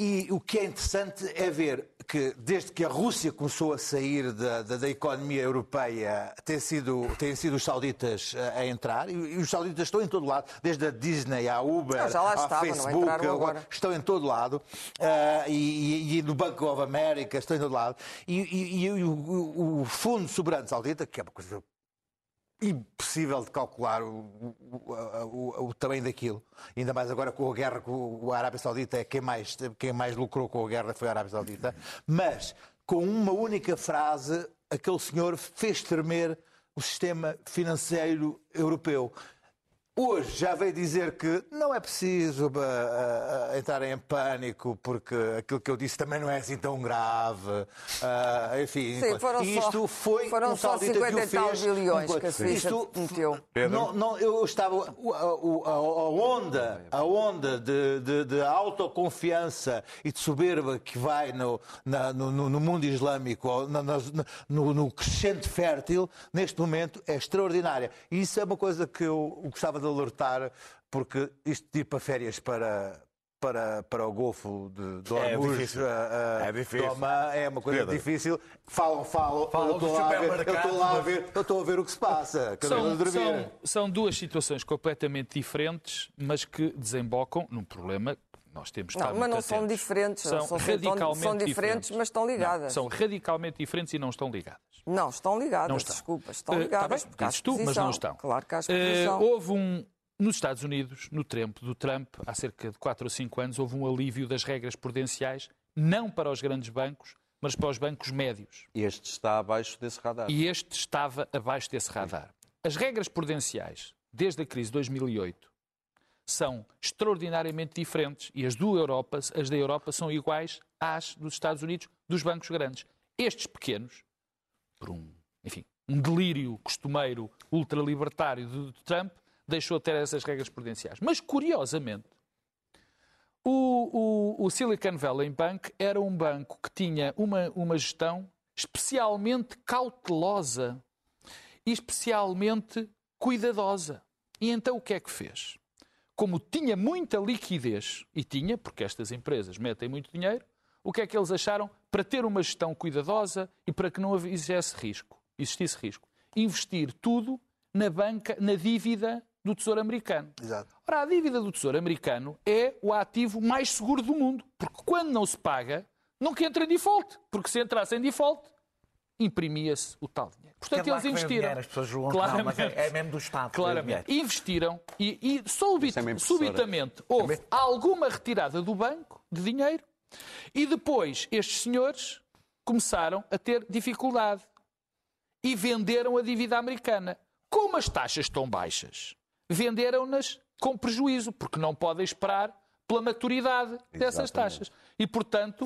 E o que é interessante é ver que, desde que a Rússia começou a sair da, da, da economia europeia, têm sido, têm sido os sauditas a, a entrar, e, e, os sauditas estão em todo lado, desde a Disney à Uber, não, à estava, Facebook, estão em todo lado, uh, e, e, no Banco of America, estão em todo lado. E, e o, o, o Fundo Soberano Saudita, que é uma coisa impossível de calcular o, o, o, o, tamanho daquilo. Ainda mais agora com a guerra com a Arábia Saudita, é quem mais, quem mais lucrou com a guerra foi a Arábia Saudita. Mas, com uma única frase, aquele senhor fez tremer o sistema financeiro europeu. Hoje já veio dizer que não é preciso uh, uh, entrar em pânico, porque aquilo que eu disse também não é assim tão grave. Uh, enfim, Sim, foram isto só, foi foram um só 50 e tal bilhões que a Suíça meteu. Não, não, eu estava. A, a, a onda, a onda de, de, de, autoconfiança e de soberba que vai no, na, no, no, mundo islâmico, na, no, no crescente fértil, neste momento é extraordinária. E isso é uma coisa que eu gostava de alertar, porque isto de ir para férias para, para, para o Golfo de, de é difícil. Uh, é, difícil. Toma, é uma coisa Pedro. difícil. Falam, falam. falam eu estou lá, a ver, eu estou lá a ver, eu estou a ver o que se passa. São, são, são duas situações completamente diferentes, mas que desembocam num problema nós temos não, mas não atentos. são diferentes, são, são radicalmente são diferentes, diferentes, mas estão ligadas. Não, são radicalmente diferentes e não estão ligadas. Não, estão ligadas, não estão. desculpa, estão ligadas. Uh, tá bem, tu, mas não estão. Claro que há uh, Houve um, nos Estados Unidos, no tempo do Trump, há cerca de 4 ou 5 anos, houve um alívio das regras prudenciais, não para os grandes bancos, mas para os bancos médios. Este está abaixo desse radar. E este estava abaixo desse radar. As regras prudenciais, desde a crise de 2008, são extraordinariamente diferentes e as do Europa, as da Europa são iguais às dos Estados Unidos, dos bancos grandes. Estes pequenos, por um, enfim, um delírio costumeiro ultralibertário de Trump, deixou de ter essas regras prudenciais. Mas, curiosamente, o, o, o, Silicon Valley Bank era um banco que tinha uma, uma gestão especialmente cautelosa e especialmente cuidadosa. E então o que é que fez? como tinha muita liquidez, e tinha, porque estas empresas metem muito dinheiro, o que é que eles acharam? Para ter uma gestão cuidadosa e para que não existisse risco, existisse risco, investir tudo na banca, na dívida do Tesouro Americano. Exato. Ora, a dívida do Tesouro Americano é o ativo mais seguro do mundo, porque quando não se paga, nunca entra em default, porque se entrasse em default, imprimia-se o tal dinheiro. Portanto, é eles investiram. Dinheiro, as pessoas julgam claramente, não, é, é mesmo do Estado. Claramente. Investiram e, e subit, é subitamente houve é alguma retirada do banco de dinheiro e depois estes senhores começaram a ter dificuldade e venderam a dívida americana. Como as taxas estão baixas, venderam-nas com prejuízo, porque não podem esperar pela maturidade dessas Exatamente. taxas. E, portanto,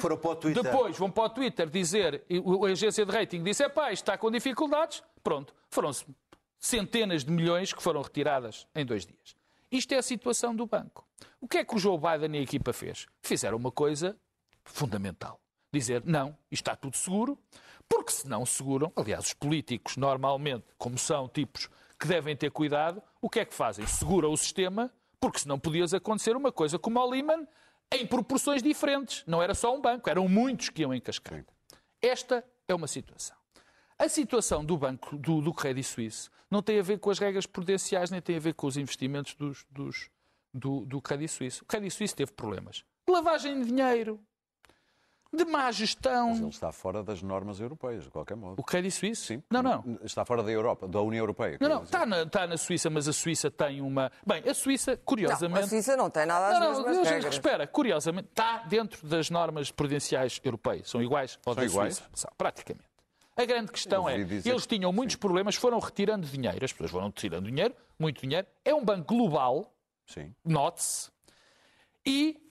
depois vão para o Twitter dizer, a agência de rating disse, pá, isto está com dificuldades, pronto, foram-se centenas de milhões que foram retiradas em dois dias. Isto é a situação do banco. O que é que o Joe Biden e a equipa fez? Fizeram uma coisa fundamental. Dizer, não, está tudo seguro, porque se não seguram, aliás, os políticos normalmente, como são tipos que devem ter cuidado, o que é que fazem? Seguram o sistema porque senão podias acontecer uma coisa como o Lehman em proporções diferentes. Não era só um banco, eram muitos que iam em. Esta é uma situação. A situação do banco, do, do Credit Suisse, não tem a ver com as regras prudenciais, nem tem a ver com os investimentos dos, dos, do, do Credit Suisse. O Credit Suisse teve problemas. Lavagem de dinheiro, de má gestão. Mas ele está fora das normas europeias, de qualquer modo. O Credit Suisse? Sim. Não, não. Está fora da Europa, da União Europeia. Não, não, está na, está na, Suíça, mas a Suíça tem uma. Bem, a Suíça, curiosamente. Não, a Suíça não tem nada às não, mesmas não, regras. Espera, curiosamente, está dentro das normas prudenciais europeias. São iguais ao São iguais? Suíça. São, praticamente. A grande questão é, eles tinham muitos Sim. problemas, foram retirando dinheiro, as pessoas foram retirando dinheiro, muito dinheiro. É um banco global, note-se, e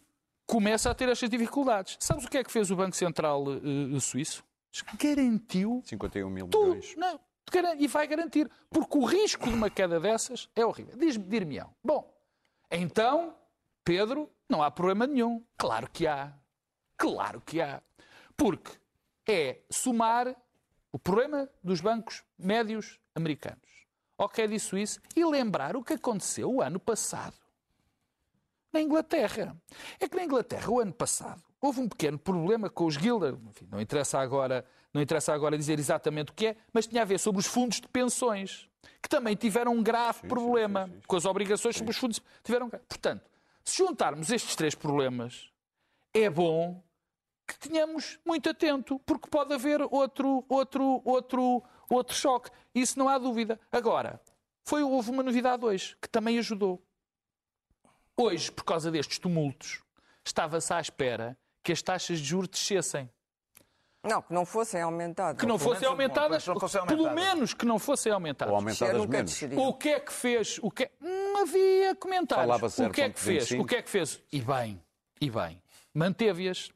começa a ter estas dificuldades. Sabes o que é que fez o Banco Central uh, Suíço? Garantiu 51 mil milhões. Não, e vai garantir, porque o risco de uma queda dessas é horrível. Diz-me, dir-me-ão. Bom, então, Pedro, não há problema nenhum. Claro que há. Claro que há. Porque é somar o problema dos bancos médios americanos é de Suíça e lembrar o que aconteceu o ano passado na Inglaterra. É que na Inglaterra, o ano passado, houve um pequeno problema com os Gilder. Enfim, não interessa agora, não interessa agora dizer exatamente o que é, mas tinha a ver sobre os fundos de pensões, que também tiveram um grave sim, problema sim, sim, com as obrigações sobre os fundos. Tiveram, portanto, se juntarmos estes três problemas, é bom que tenhamos muito atento, porque pode haver outro, outro, outro, outro choque. Isso não há dúvida. Agora, foi, houve uma novidade hoje que também ajudou. Hoje, por causa destes tumultos, estava-se à espera que as taxas de juros descessem. Não, que não fossem aumentadas. Que não fossem aumentadas, não fosse pelo menos que não fossem aumentadas. Ou aumentadas menos. O que é que fez? O que... Não havia comentários. O que é que fez? O que é que fez? E bem, e bem, manteve-as.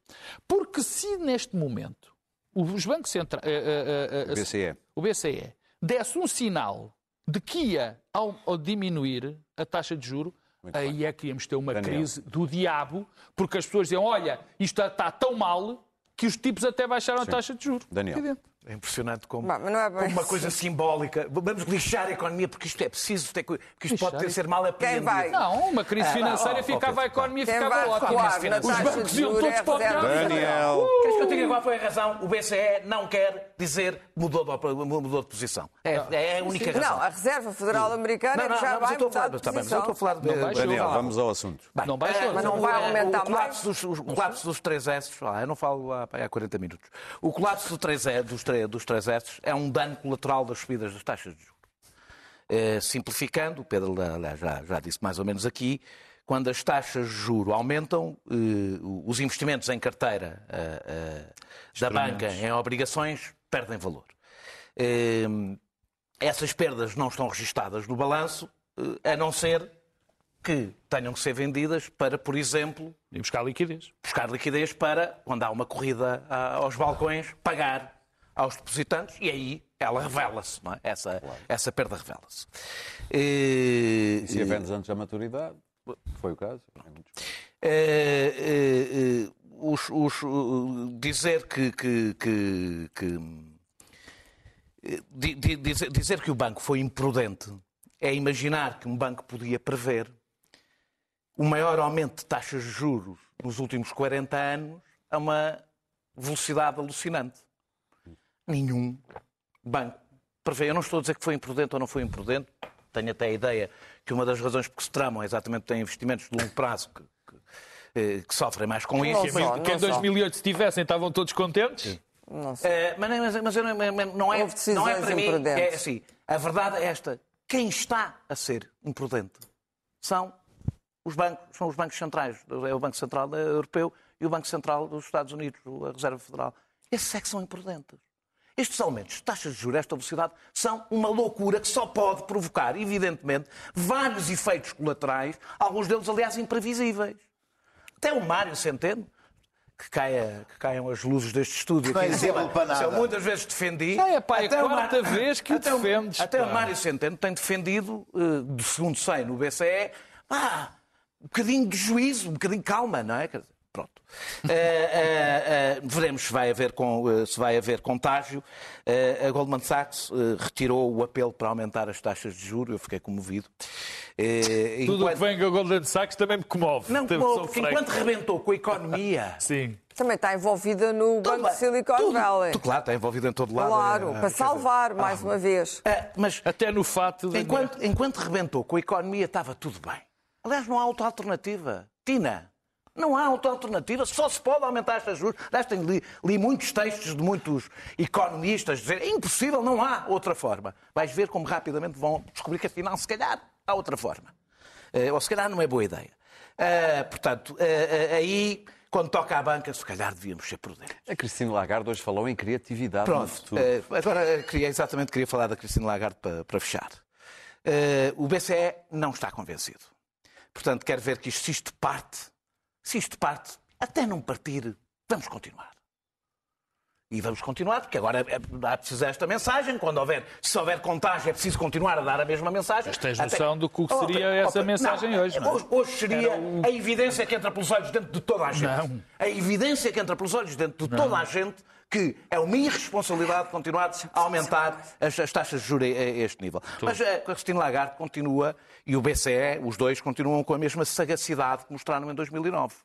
Porque se neste momento os bancos centrais... Uh, uh, uh, o BCE. O BCE desse um sinal de que ia ao, ao diminuir a taxa de juro, Muito aí bem. é que íamos ter uma Daniel. crise do diabo, porque as pessoas diziam, olha, isto está tão mal que os tipos até baixaram Sim. a taxa de juros. Daniel. É impressionante como, mas não é como uma coisa simbólica. Vamos lixar a economia porque isto é preciso, ter, porque isto lixar. pode ter ser mal apreendido. vai? Não, uma crise ah, financeira oh, ficava a economia Quem ficava ótima. Os bancos iam todos para o Daniel. Uh! Queres que eu diga qual foi a razão? O BCE não quer dizer mudou de, mudou de posição. É, é a única razão. Não, a Reserva Federal Americana não, não, já não, vai mudar de posição. eu estou a falar de... Daniel, vamos ao assunto. Bem, não baixou, mas não vai aumentar o mais. O colapso dos 3 S, eu não falo há, há 40 minutos. O colapso dos 3 Dos 3 S é um dano colateral das subidas das taxas de juros. É, simplificando, o Pedro já, já, disse mais ou menos aqui, quando as taxas de juro aumentam, eh, os investimentos em carteira eh, eh, da banca em obrigações perdem valor. Essas perdas não estão registadas no balanço, a não ser que tenham que ser vendidas para, por exemplo, e buscar liquidez. Buscar liquidez para, quando há uma corrida aos balcões, pagar aos depositantes e aí ela revela-se, é? essa, claro. essa perda revela-se. E, e se a vendes antes da maturidade, foi o caso. É, é, os, os, dizer que, que, que, que dizer, dizer que o banco foi imprudente é imaginar que um banco podia prever o maior aumento de taxas de juros nos últimos 40 anos a uma velocidade alucinante nenhum banco prevê. Eu não estou a dizer que foi imprudente ou não foi imprudente. Tenho até a ideia que uma das razões por que se tramam é exatamente ter investimentos de longo prazo que, que, eh, que sofrem mais com isso. Que, só, que em 2008, se tivessem, estavam todos contentes? Sim. É, mas, mas, mas, não, é, não, é, não é para mim. É assim, a verdade é esta. Quem está a ser imprudente são os bancos, são os bancos centrais. É o Banco Central Europeu e o Banco Central dos Estados Unidos, a Reserva Federal. Esses é que são imprudentes. Estes aumentos de taxas de juros a esta velocidade são uma loucura que só pode provocar, evidentemente, vários efeitos colaterais, alguns deles, aliás, imprevisíveis. Até o Mário Centeno, que, caia, que caiam as luzes deste estúdio aqui em cima, eu muitas vezes defendi. Já é pai, até a quarta Mar... vez que até o defendes. Até o Mário Centeno tem defendido, uh, do segundo sei no BCE, ah, um bocadinho de juízo, um bocadinho de calma, não é? Uh, uh, uh, veremos se vai haver, com, se vai haver contágio. a Goldman Sachs retirou o apelo para aumentar as taxas de juros. Eu fiquei comovido. Tudo o que vem com a Goldman Sachs também me comove. Não, comove, enquanto rebentou com a economia. Sim. Também está envolvida no tudo, Banco de Silicon tudo, Valley. Tudo, claro, está envolvida em todo lado. Claro, para salvar, mais ah, uma vez. mas até no fato de... Enquanto, enquanto rebentou com a economia, estava tudo bem. Aliás, não há outra alternativa. Tina, não há outra alternativa, só se pode aumentar estas juros. Aliás, tenho li, li muitos textos de muitos economistas dizer é impossível, não há outra forma. Vais ver como rapidamente vão descobrir que afinal, se calhar, há outra forma. Uh, ou se calhar não é boa ideia. Uh, portanto, uh, aí quando toca à banca, se calhar devíamos ser prudentes. A Cristina Lagarde hoje falou em criatividade Pronto, no futuro. Agora, queria, exatamente queria falar da Cristina Lagarde para, para fechar. Uh, o BCE não está convencido. Portanto, quer ver que isto, se isto parte se isto parte, até não partir, vamos continuar. E vamos continuar, porque agora é, é preciso esta mensagem. Quando houver, se houver contágio, é preciso continuar a dar a mesma mensagem. Mas tens noção Até... do que seria oh, essa mensagem não, hoje, não é? Hoje, hoje seria a evidência que entra pelos olhos dentro de toda a gente. Não. A evidência que entra pelos olhos dentro de não. toda a gente que é uma irresponsabilidade continuar a aumentar as, as taxas de juros a este nível. Mas a Cristina Lagarde continua, e o BCE, os dois, continuam com a mesma sagacidade que mostraram em 2009.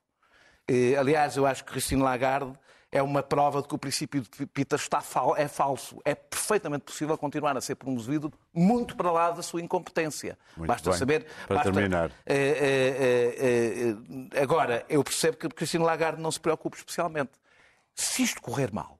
Eh, aliás, eu acho que Christine Lagarde é uma prova de que o princípio de Pita está fal é falso. É perfeitamente possível continuar a ser promovido muito para lá da sua incompetência. Muito basta bem. saber. Para basta, terminar. eh, eh, eh, eh, agora, eu percebo que Christine Lagarde não se preocupe especialmente. Se isto correr mal,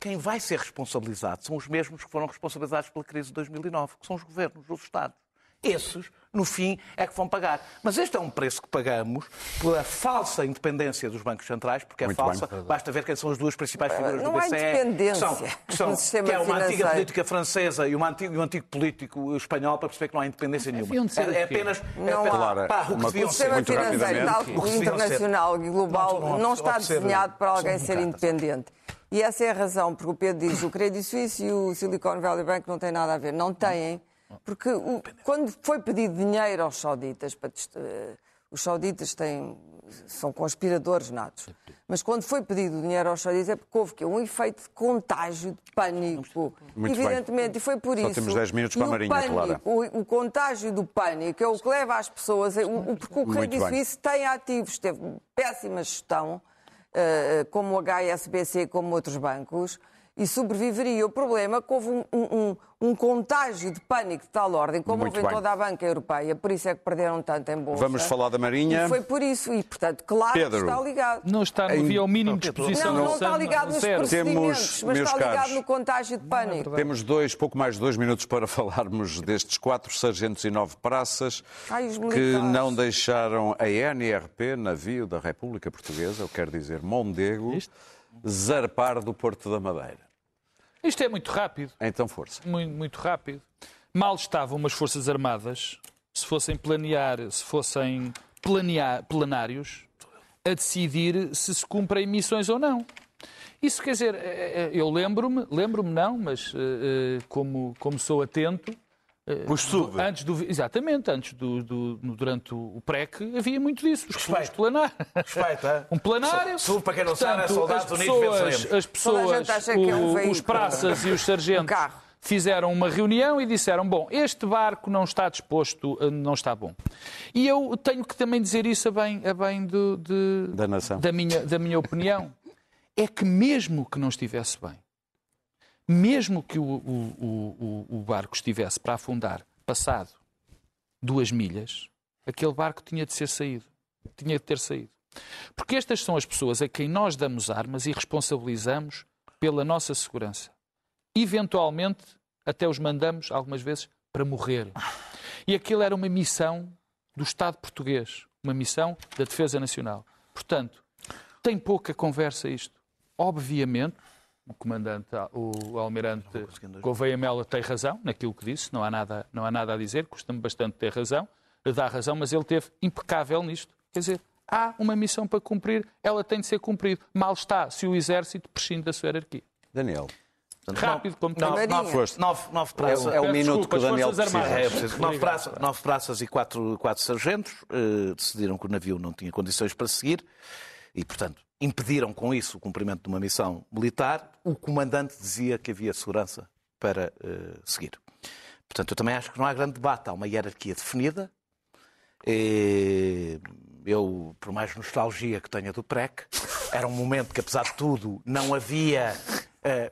quem vai ser responsabilizado são os mesmos que foram responsabilizados pela crise de 2009, que são os governos, os Estados. Esses, no fim, é que vão pagar. Mas este é um preço que pagamos pela falsa independência dos bancos centrais, porque é Muito falsa. bem. Basta ver quem são as duas principais figuras Não do há BCE. independência que são, que, são, no sistema que é uma antiga financeiro. política francesa e, uma antigo, e um antigo político espanhol para perceber que não há independência nenhuma. De ser É, é apenas... é Não apenas- há. Pá, o que deviam ser. muito financeiro, tal internacional e global, Não, não, não está desenhado para alguém ser independente. E essa é a razão, porque o Pedro diz o Credit Suisse e o Silicon Valley Bank não têm nada a ver. Não têm, porque o- quando foi pedido dinheiro aos sauditas, para eh, os sauditas têm, são conspiradores natos, mas quando foi pedido dinheiro aos sauditas é porque houve que um efeito de contágio, de pânico, Muito bem. evidentemente, e foi por Só isso. temos 10 minutos para a o Marinha, pânico, Clara. o, o contágio do pânico é o que leva as pessoas. O, o, porque o Credit bem. Suisse tem ativos, teve péssima gestão, eh, como o HSBC, como outros bancos, e sobreviveria. O problema é que houve um, um- um- contágio de pânico de tal ordem, como Muito houve em toda a banca europeia, por isso é que perderam tanto em bolsa. Vamos falar da Marinha. E foi por isso, e portanto, claro Pedro. que está ligado. Não está, não havia o mínimo de exposição. Não, não ao está ligado nos zero. procedimentos, Temos, mas está ligado caros, no contágio de pânico. Temos dois, pouco mais de dois minutos para falarmos destes quatro sargentos e nove praças Ai, que não deixaram a NRP, navio da República Portuguesa, eu quero dizer Mondego, zarpar do Porto da Madeira. Isto é muito rápido. Então, força. muito, muito rápido. Mal estavam umas Forças Armadas, se fossem planear, se fossem planear, plenários, a decidir se se cumprem missões ou não. Isso quer dizer, eh, eh, eu lembro-me, lembro-me não, mas eh, como, como sou atento, eh, sube. antes do, exatamente, antes do, do- durante o PREC havia muito disso, os, os Respeito. planar. Respeito, é? Um planário. Sul, para quem não sabe, é Soldados as Unidos pessoas, venceremos. as pessoas que é um o- os praças e os sargentos Um fizeram uma reunião e disseram: Bom, este barco não está disposto, eh, não está bom. E eu tenho que também dizer isso a bem, a bem do- de- Da nação. da, minha, da minha opinião. É que mesmo que não estivesse bem, mesmo que o, o- o- o- barco estivesse para afundar passado duas milhas, aquele barco tinha de ser saído. Tinha de ter saído. Porque estas são as pessoas a quem nós damos armas e responsabilizamos pela nossa segurança. Eventualmente, até os mandamos, algumas vezes, para morrer. E aquilo era uma missão do Estado português, uma missão da Defesa Nacional. Portanto, tem pouca conversa isto. Obviamente, o comandante, o almirante Gouveia Mela tem razão naquilo que disse, não há nada, não há nada a dizer, custa-me bastante ter razão, dá razão, mas ele teve impecável nisto. Quer dizer, há uma missão para cumprir, ela tem de ser cumprida. Mal está se o exército prescinde da sua hierarquia. Daniel. Rápido como Nove, tem. Marinha. nove, Foste. nove, nove praças. É o Peço minuto que o desculpa, Daniel precisa. É, preciso. Nove, praças, nove praças e quatro, quatro sargentos eh, decidiram que o navio não tinha condições para seguir e, portanto, impediram com isso o cumprimento de uma missão militar. O comandante dizia que havia segurança para eh, seguir. Portanto, eu também acho que não há grande debate. Há uma hierarquia definida. E eu, por mais nostalgia que tenha do PREC, era um momento que, apesar de tudo, não havia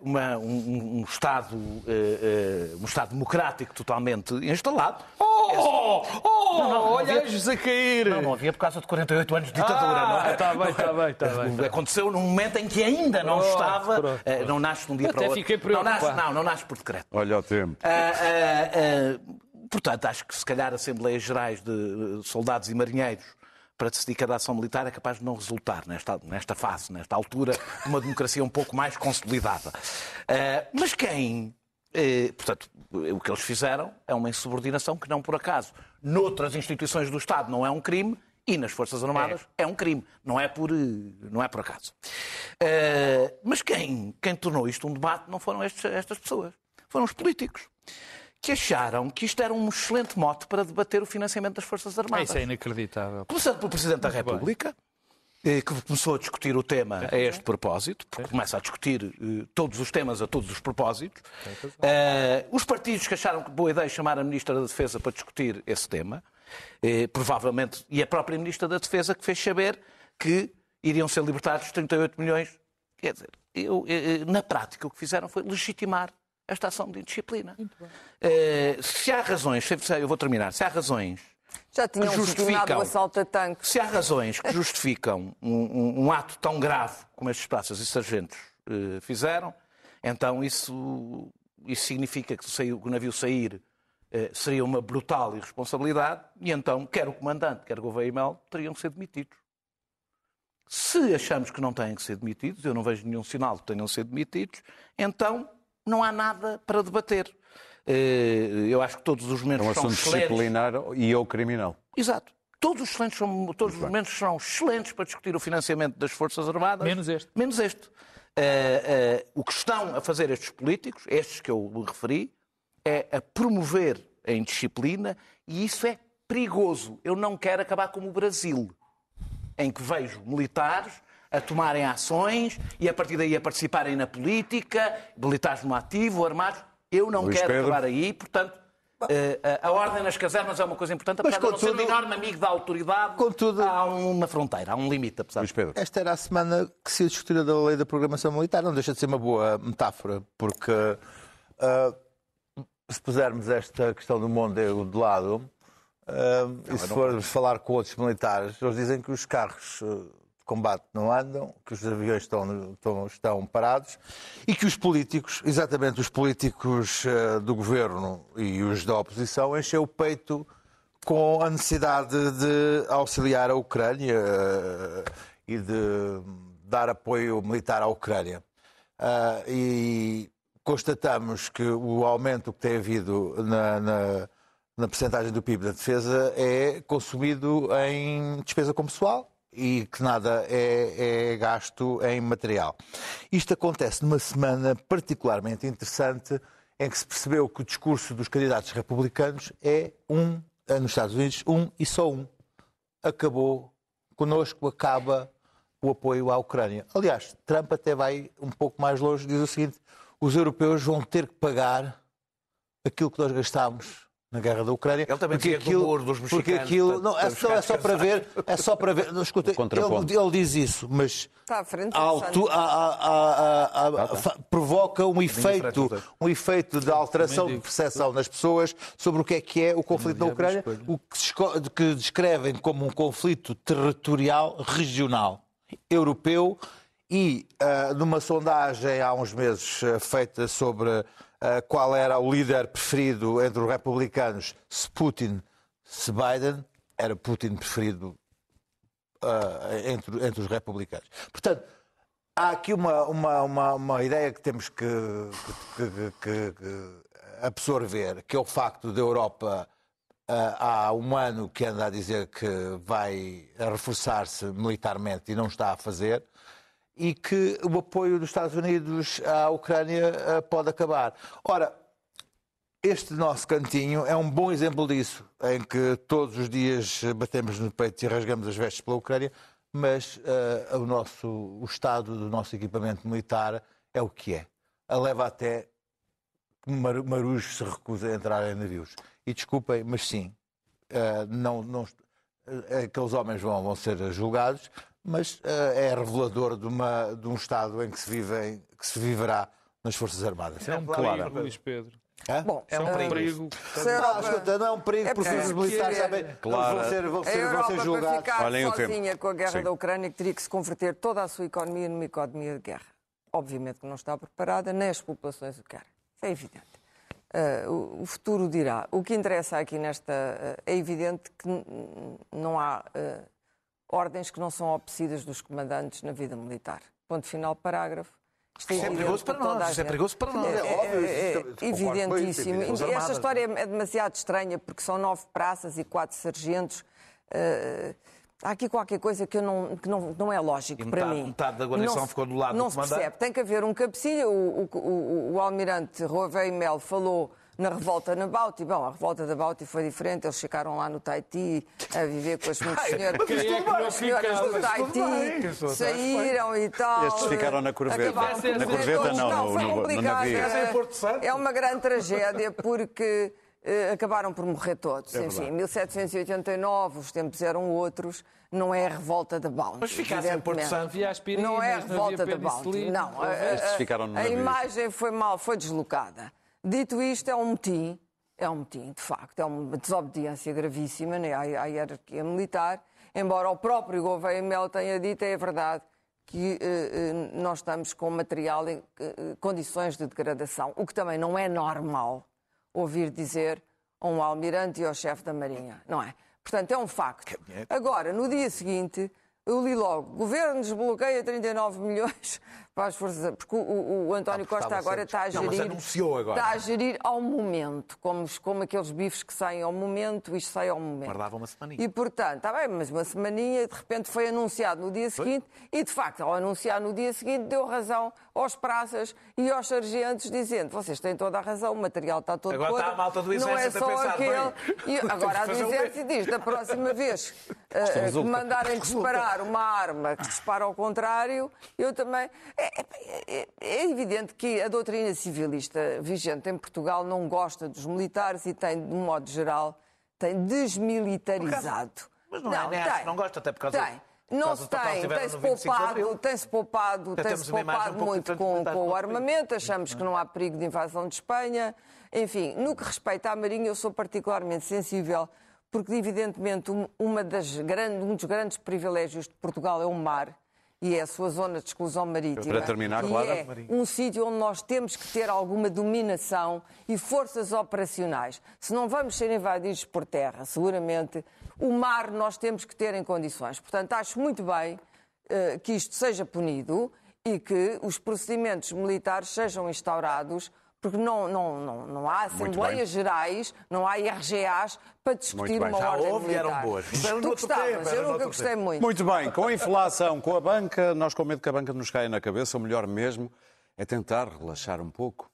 uma- um, um Estado, eh, eh, um Estado democrático totalmente instalado. Oh! Oh! não, não olha havia- anjos a cair! Não, não havia por causa de 48 anos de ditadura. não é? Está bem, está bem, está bem. Aconteceu num momento em que ainda não Pronto, estava. pronto, eh, Não nasce de um dia Até para o outro. fiquei não, nasce, preocupado. não, não nasce por decreto. Olha o tempo. Ah, ah, ah, portanto, acho que se calhar Assembleias Gerais de eh, Soldados e Marinheiros para decidir cada ação militar é capaz de não resultar nesta, nesta fase, nesta altura, de uma democracia um pouco mais consolidada. Ah, mas quem. eh, portanto, o que eles fizeram é uma insubordinação que não por acaso. Noutras instituições do Estado não é um crime e nas Forças Armadas é, um crime. Não é por, eh, não é por acaso. Ah, mas quem, quem tornou isto um debate não foram estes- estas pessoas. Foram os políticos que acharam que isto era um excelente mote para debater o financiamento das Forças Armadas. Isso é inacreditável. Começando pelo Presidente da República, eh, que começou a discutir o tema a este propósito, porque começa a discutir eh, todos os temas a todos os propósitos. Eh, os partidos que acharam que boa ideia chamar a Ministra da Defesa para discutir esse tema, eh, provavelmente, e a própria Ministra da Defesa que fez saber que iriam ser libertados 38 milhões. Quer dizer, eu, na prática o que fizeram foi legitimar esta ação de indisciplina. Eh, se há razões, eu vou terminar, se há razões já tinham justificado o assalto a tanque. Se há razões que justificam um, um, um ato tão grave como estes praças e sargentos eh, fizeram, então isso, isso significa que, se o navio sair eh, seria uma brutal irresponsabilidade e então quer o comandante, quer o Gouveia e Mel teriam que ser demitidos. Se achamos que não têm que ser demitidos, eu não vejo nenhum sinal de que tenham que ser demitidos, então não há nada para debater. Eh, eu acho que todos os momentos é um são assunto disciplinar e ou criminal. Exato. Todos os, excelentes são, todos os momentos são excelentes para discutir o financiamento das Forças Armadas. Menos este. Menos este. Uh, uh, o que estão a fazer estes políticos, estes que eu me referi, é a promover a indisciplina e isso é perigoso. Eu não quero acabar como o Brasil, em que vejo militares a tomarem ações e a partir daí a participarem na política, militares no ativo, armados. Eu não Luís quero Pedro. acabar aí, portanto, eh, a- a ordem nas casernas é uma coisa importante, Mas apesar de não ser um contudo- enorme amigo da autoridade, Contudo- há uma fronteira, há um limite, apesar Luís de... Pedro. Esta era a semana que se discutiu da lei da programação militar. Não deixa de ser uma boa metáfora, porque ah, se pusermos esta questão do Mondego de lado, ah, e se formos falar com outros militares, eles dizem que os carros de combate não andam, que os aviões estão, estão, estão parados e que os políticos, exatamente os políticos ah, do governo e os da oposição, enchem o peito com a necessidade de auxiliar a Ucrânia eh, e de dar apoio militar à Ucrânia. Ah, e constatamos que o aumento que tem havido na, na, na percentagem do PIB da defesa é consumido em despesa com pessoal e que nada é, é gasto em material. Isto acontece numa semana particularmente interessante em que se percebeu que o discurso dos candidatos republicanos é um, eh, nos Estados Unidos, um e só um. Acabou, connosco acaba o apoio à Ucrânia. Aliás, Trump até vai um pouco mais longe, diz o seguinte: os europeus vão ter que pagar aquilo que nós gastámos na guerra da Ucrânia. Ele também porque dizia do muro dos porque mexicanos, aquilo não, é, só, é só para ver, é só para ver. Não, escuta, ele, ele diz isso, mas Está à frente do a altu- a- a- a- a- a- fa- provoca um efeito, um efeito de alteração de percepção nas pessoas sobre o que é que é o conflito da Ucrânia, o que, que descrevem como um conflito territorial regional europeu e ah, numa sondagem há uns meses ah, feita sobre qual era o líder preferido entre os republicanos, se Putin, se Biden, era Putin preferido ah, entre, entre os republicanos. Portanto, há aqui uma, uma, uma, uma ideia que temos que, que- que- que- absorver, que é o facto da Europa ah, há um ano que anda a dizer que vai reforçar-se militarmente e não está a fazer, e que o apoio dos Estados Unidos à Ucrânia ah, pode acabar. Ora, este nosso cantinho é um bom exemplo disso, em que todos os dias batemos no peito e rasgamos as vestes pela Ucrânia, mas eh, o, nosso, o estado do nosso equipamento militar é o que é. A leva até Mar- Marujos se recusa a entrar em navios. E desculpem, mas sim, eh, não, não, eh, aqueles homens vão, vão ser julgados, mas eh, é revelador de, uma, de um estado em que se, vivem, que se viverá nas Forças Armadas. É um Claro. perigo, Luís Pedro. Hã? Bom, É um eh, perigo. se a Não, Europa- escuta, não é um perigo, É porque os militares perceber. sabem Claro. vão ser, vão A ser, vão ser para julgados. ficar Olhem o sozinha com a guerra Sim. da Ucrânia, que teria que se converter toda a sua economia numa economia de guerra. Obviamente que não está preparada, nem as populações o querem. Isso é evidente. Ah, o, futuro dirá. O que interessa aqui nesta. ah, é evidente que não há ah, ordens que não são obedecidas dos comandantes na vida militar. Ponto final, parágrafo. Isto Isso é evidente perigoso para toda a nós, isso é perigoso para nós. É, É óbvio, é- isso- é isso, evidentíssimo. Esta história é demasiado estranha porque são nove praças e quatro sargentos. Eh, há aqui qualquer coisa que, não, que não, não é lógico E para metade- mim. metade da guarnição Não ficou do lado do Não se comandante. percebe. Tem que haver um cabecilha. O, o, o, o almirante Rovei Mel falou na revolta na Bauti. Bom, a revolta da Bauti foi diferente. Eles ficaram lá no Tahiti a viver com as muitas senhoras. É que não As senhoras do Tahiti isso está saíram e tal. Estes ficaram na corveta. Na corveta não, no- foi no- no complicado. navio. É- é em uma grande tragédia porque eh, acabaram por morrer todos. É Enfim, verdade. 1789, os tempos eram outros, não é a revolta da Bounty. Mas ficassem em Porto. Santo. Havia aspirinas, Não é a não revolta da Bounty. Não, a, Estes a- ficaram no a navio. imagem foi mal, foi deslocada. Dito isto, é um motim, é um motim, de facto, é uma desobediência gravíssima né, à, à hierarquia militar, embora o próprio Gouveia Mel tenha dito, é verdade, que eh, eh, nós estamos com material em eh, condições de degradação, o que também não é normal ouvir dizer a um almirante e ao chefe da Marinha, não é? Portanto, é um facto. Agora, no dia seguinte, eu li logo, governo desbloqueia 39 milhões para as forças... Porque o, o- António Ah, Costa agora está a Não, gerir... anunciou agora. Está a gerir ao momento, como, como aqueles bifes que saem ao momento, isto sai ao momento. Guardava uma semaninha. E, portanto, está bem, mas uma semaninha, de repente foi anunciado no dia seguinte e, de facto, ao anunciar no dia seguinte, deu razão aos praças e aos sargentos, dizendo vocês têm toda a razão, o material está todo Agora está a malta do não é só pensar, aquele... bem, E agora a do? Exército diz, da próxima vez eh, que resulta. mandarem disparar uma arma que dispara ao contrário, eu também... É, é- é- é evidente que a doutrina civilista vigente em Portugal não gosta dos militares e tem, de um modo geral, tem desmilitarizado. Mas não é, nem acho que não gosta, até por causa- tem. Não se tem, tem-se no 25 de Abril. poupado, tem-se poupado, tem-se poupado muito com, com o armamento, achamos que não há perigo de invasão de Espanha. Enfim, no que respeita à Marinha, eu sou particularmente sensível, porque, evidentemente, um, uma das grandes, um dos grandes privilégios de Portugal é o mar e é a sua zona de exclusão marítima. Para terminar, claro. é um sítio onde nós temos que ter alguma dominação e forças operacionais. Se não vamos ser invadidos por terra, seguramente, o mar nós temos que ter em condições. Portanto, acho muito bem eh, que isto seja punido e que os procedimentos militares sejam instaurados, porque não, não, não, não há. Assembleias Gerais, não há IRGAs para discutir uma Já ordem houve e eram militar. boas. Tu gostavas, eu nunca gostei tempo. muito. Muito bem, com a inflação, com a banca, nós com medo que a banca nos caia na cabeça, o melhor mesmo é tentar relaxar um pouco.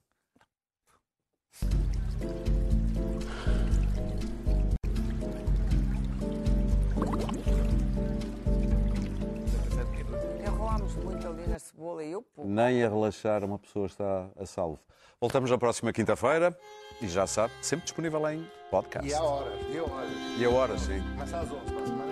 E eu, pô. Nem a relaxar, uma pessoa está a salvo. Voltamos na próxima quinta-feira e já sabe, sempre disponível em podcast. E há horas, e há horas. E a hora, sim. Começa às 11.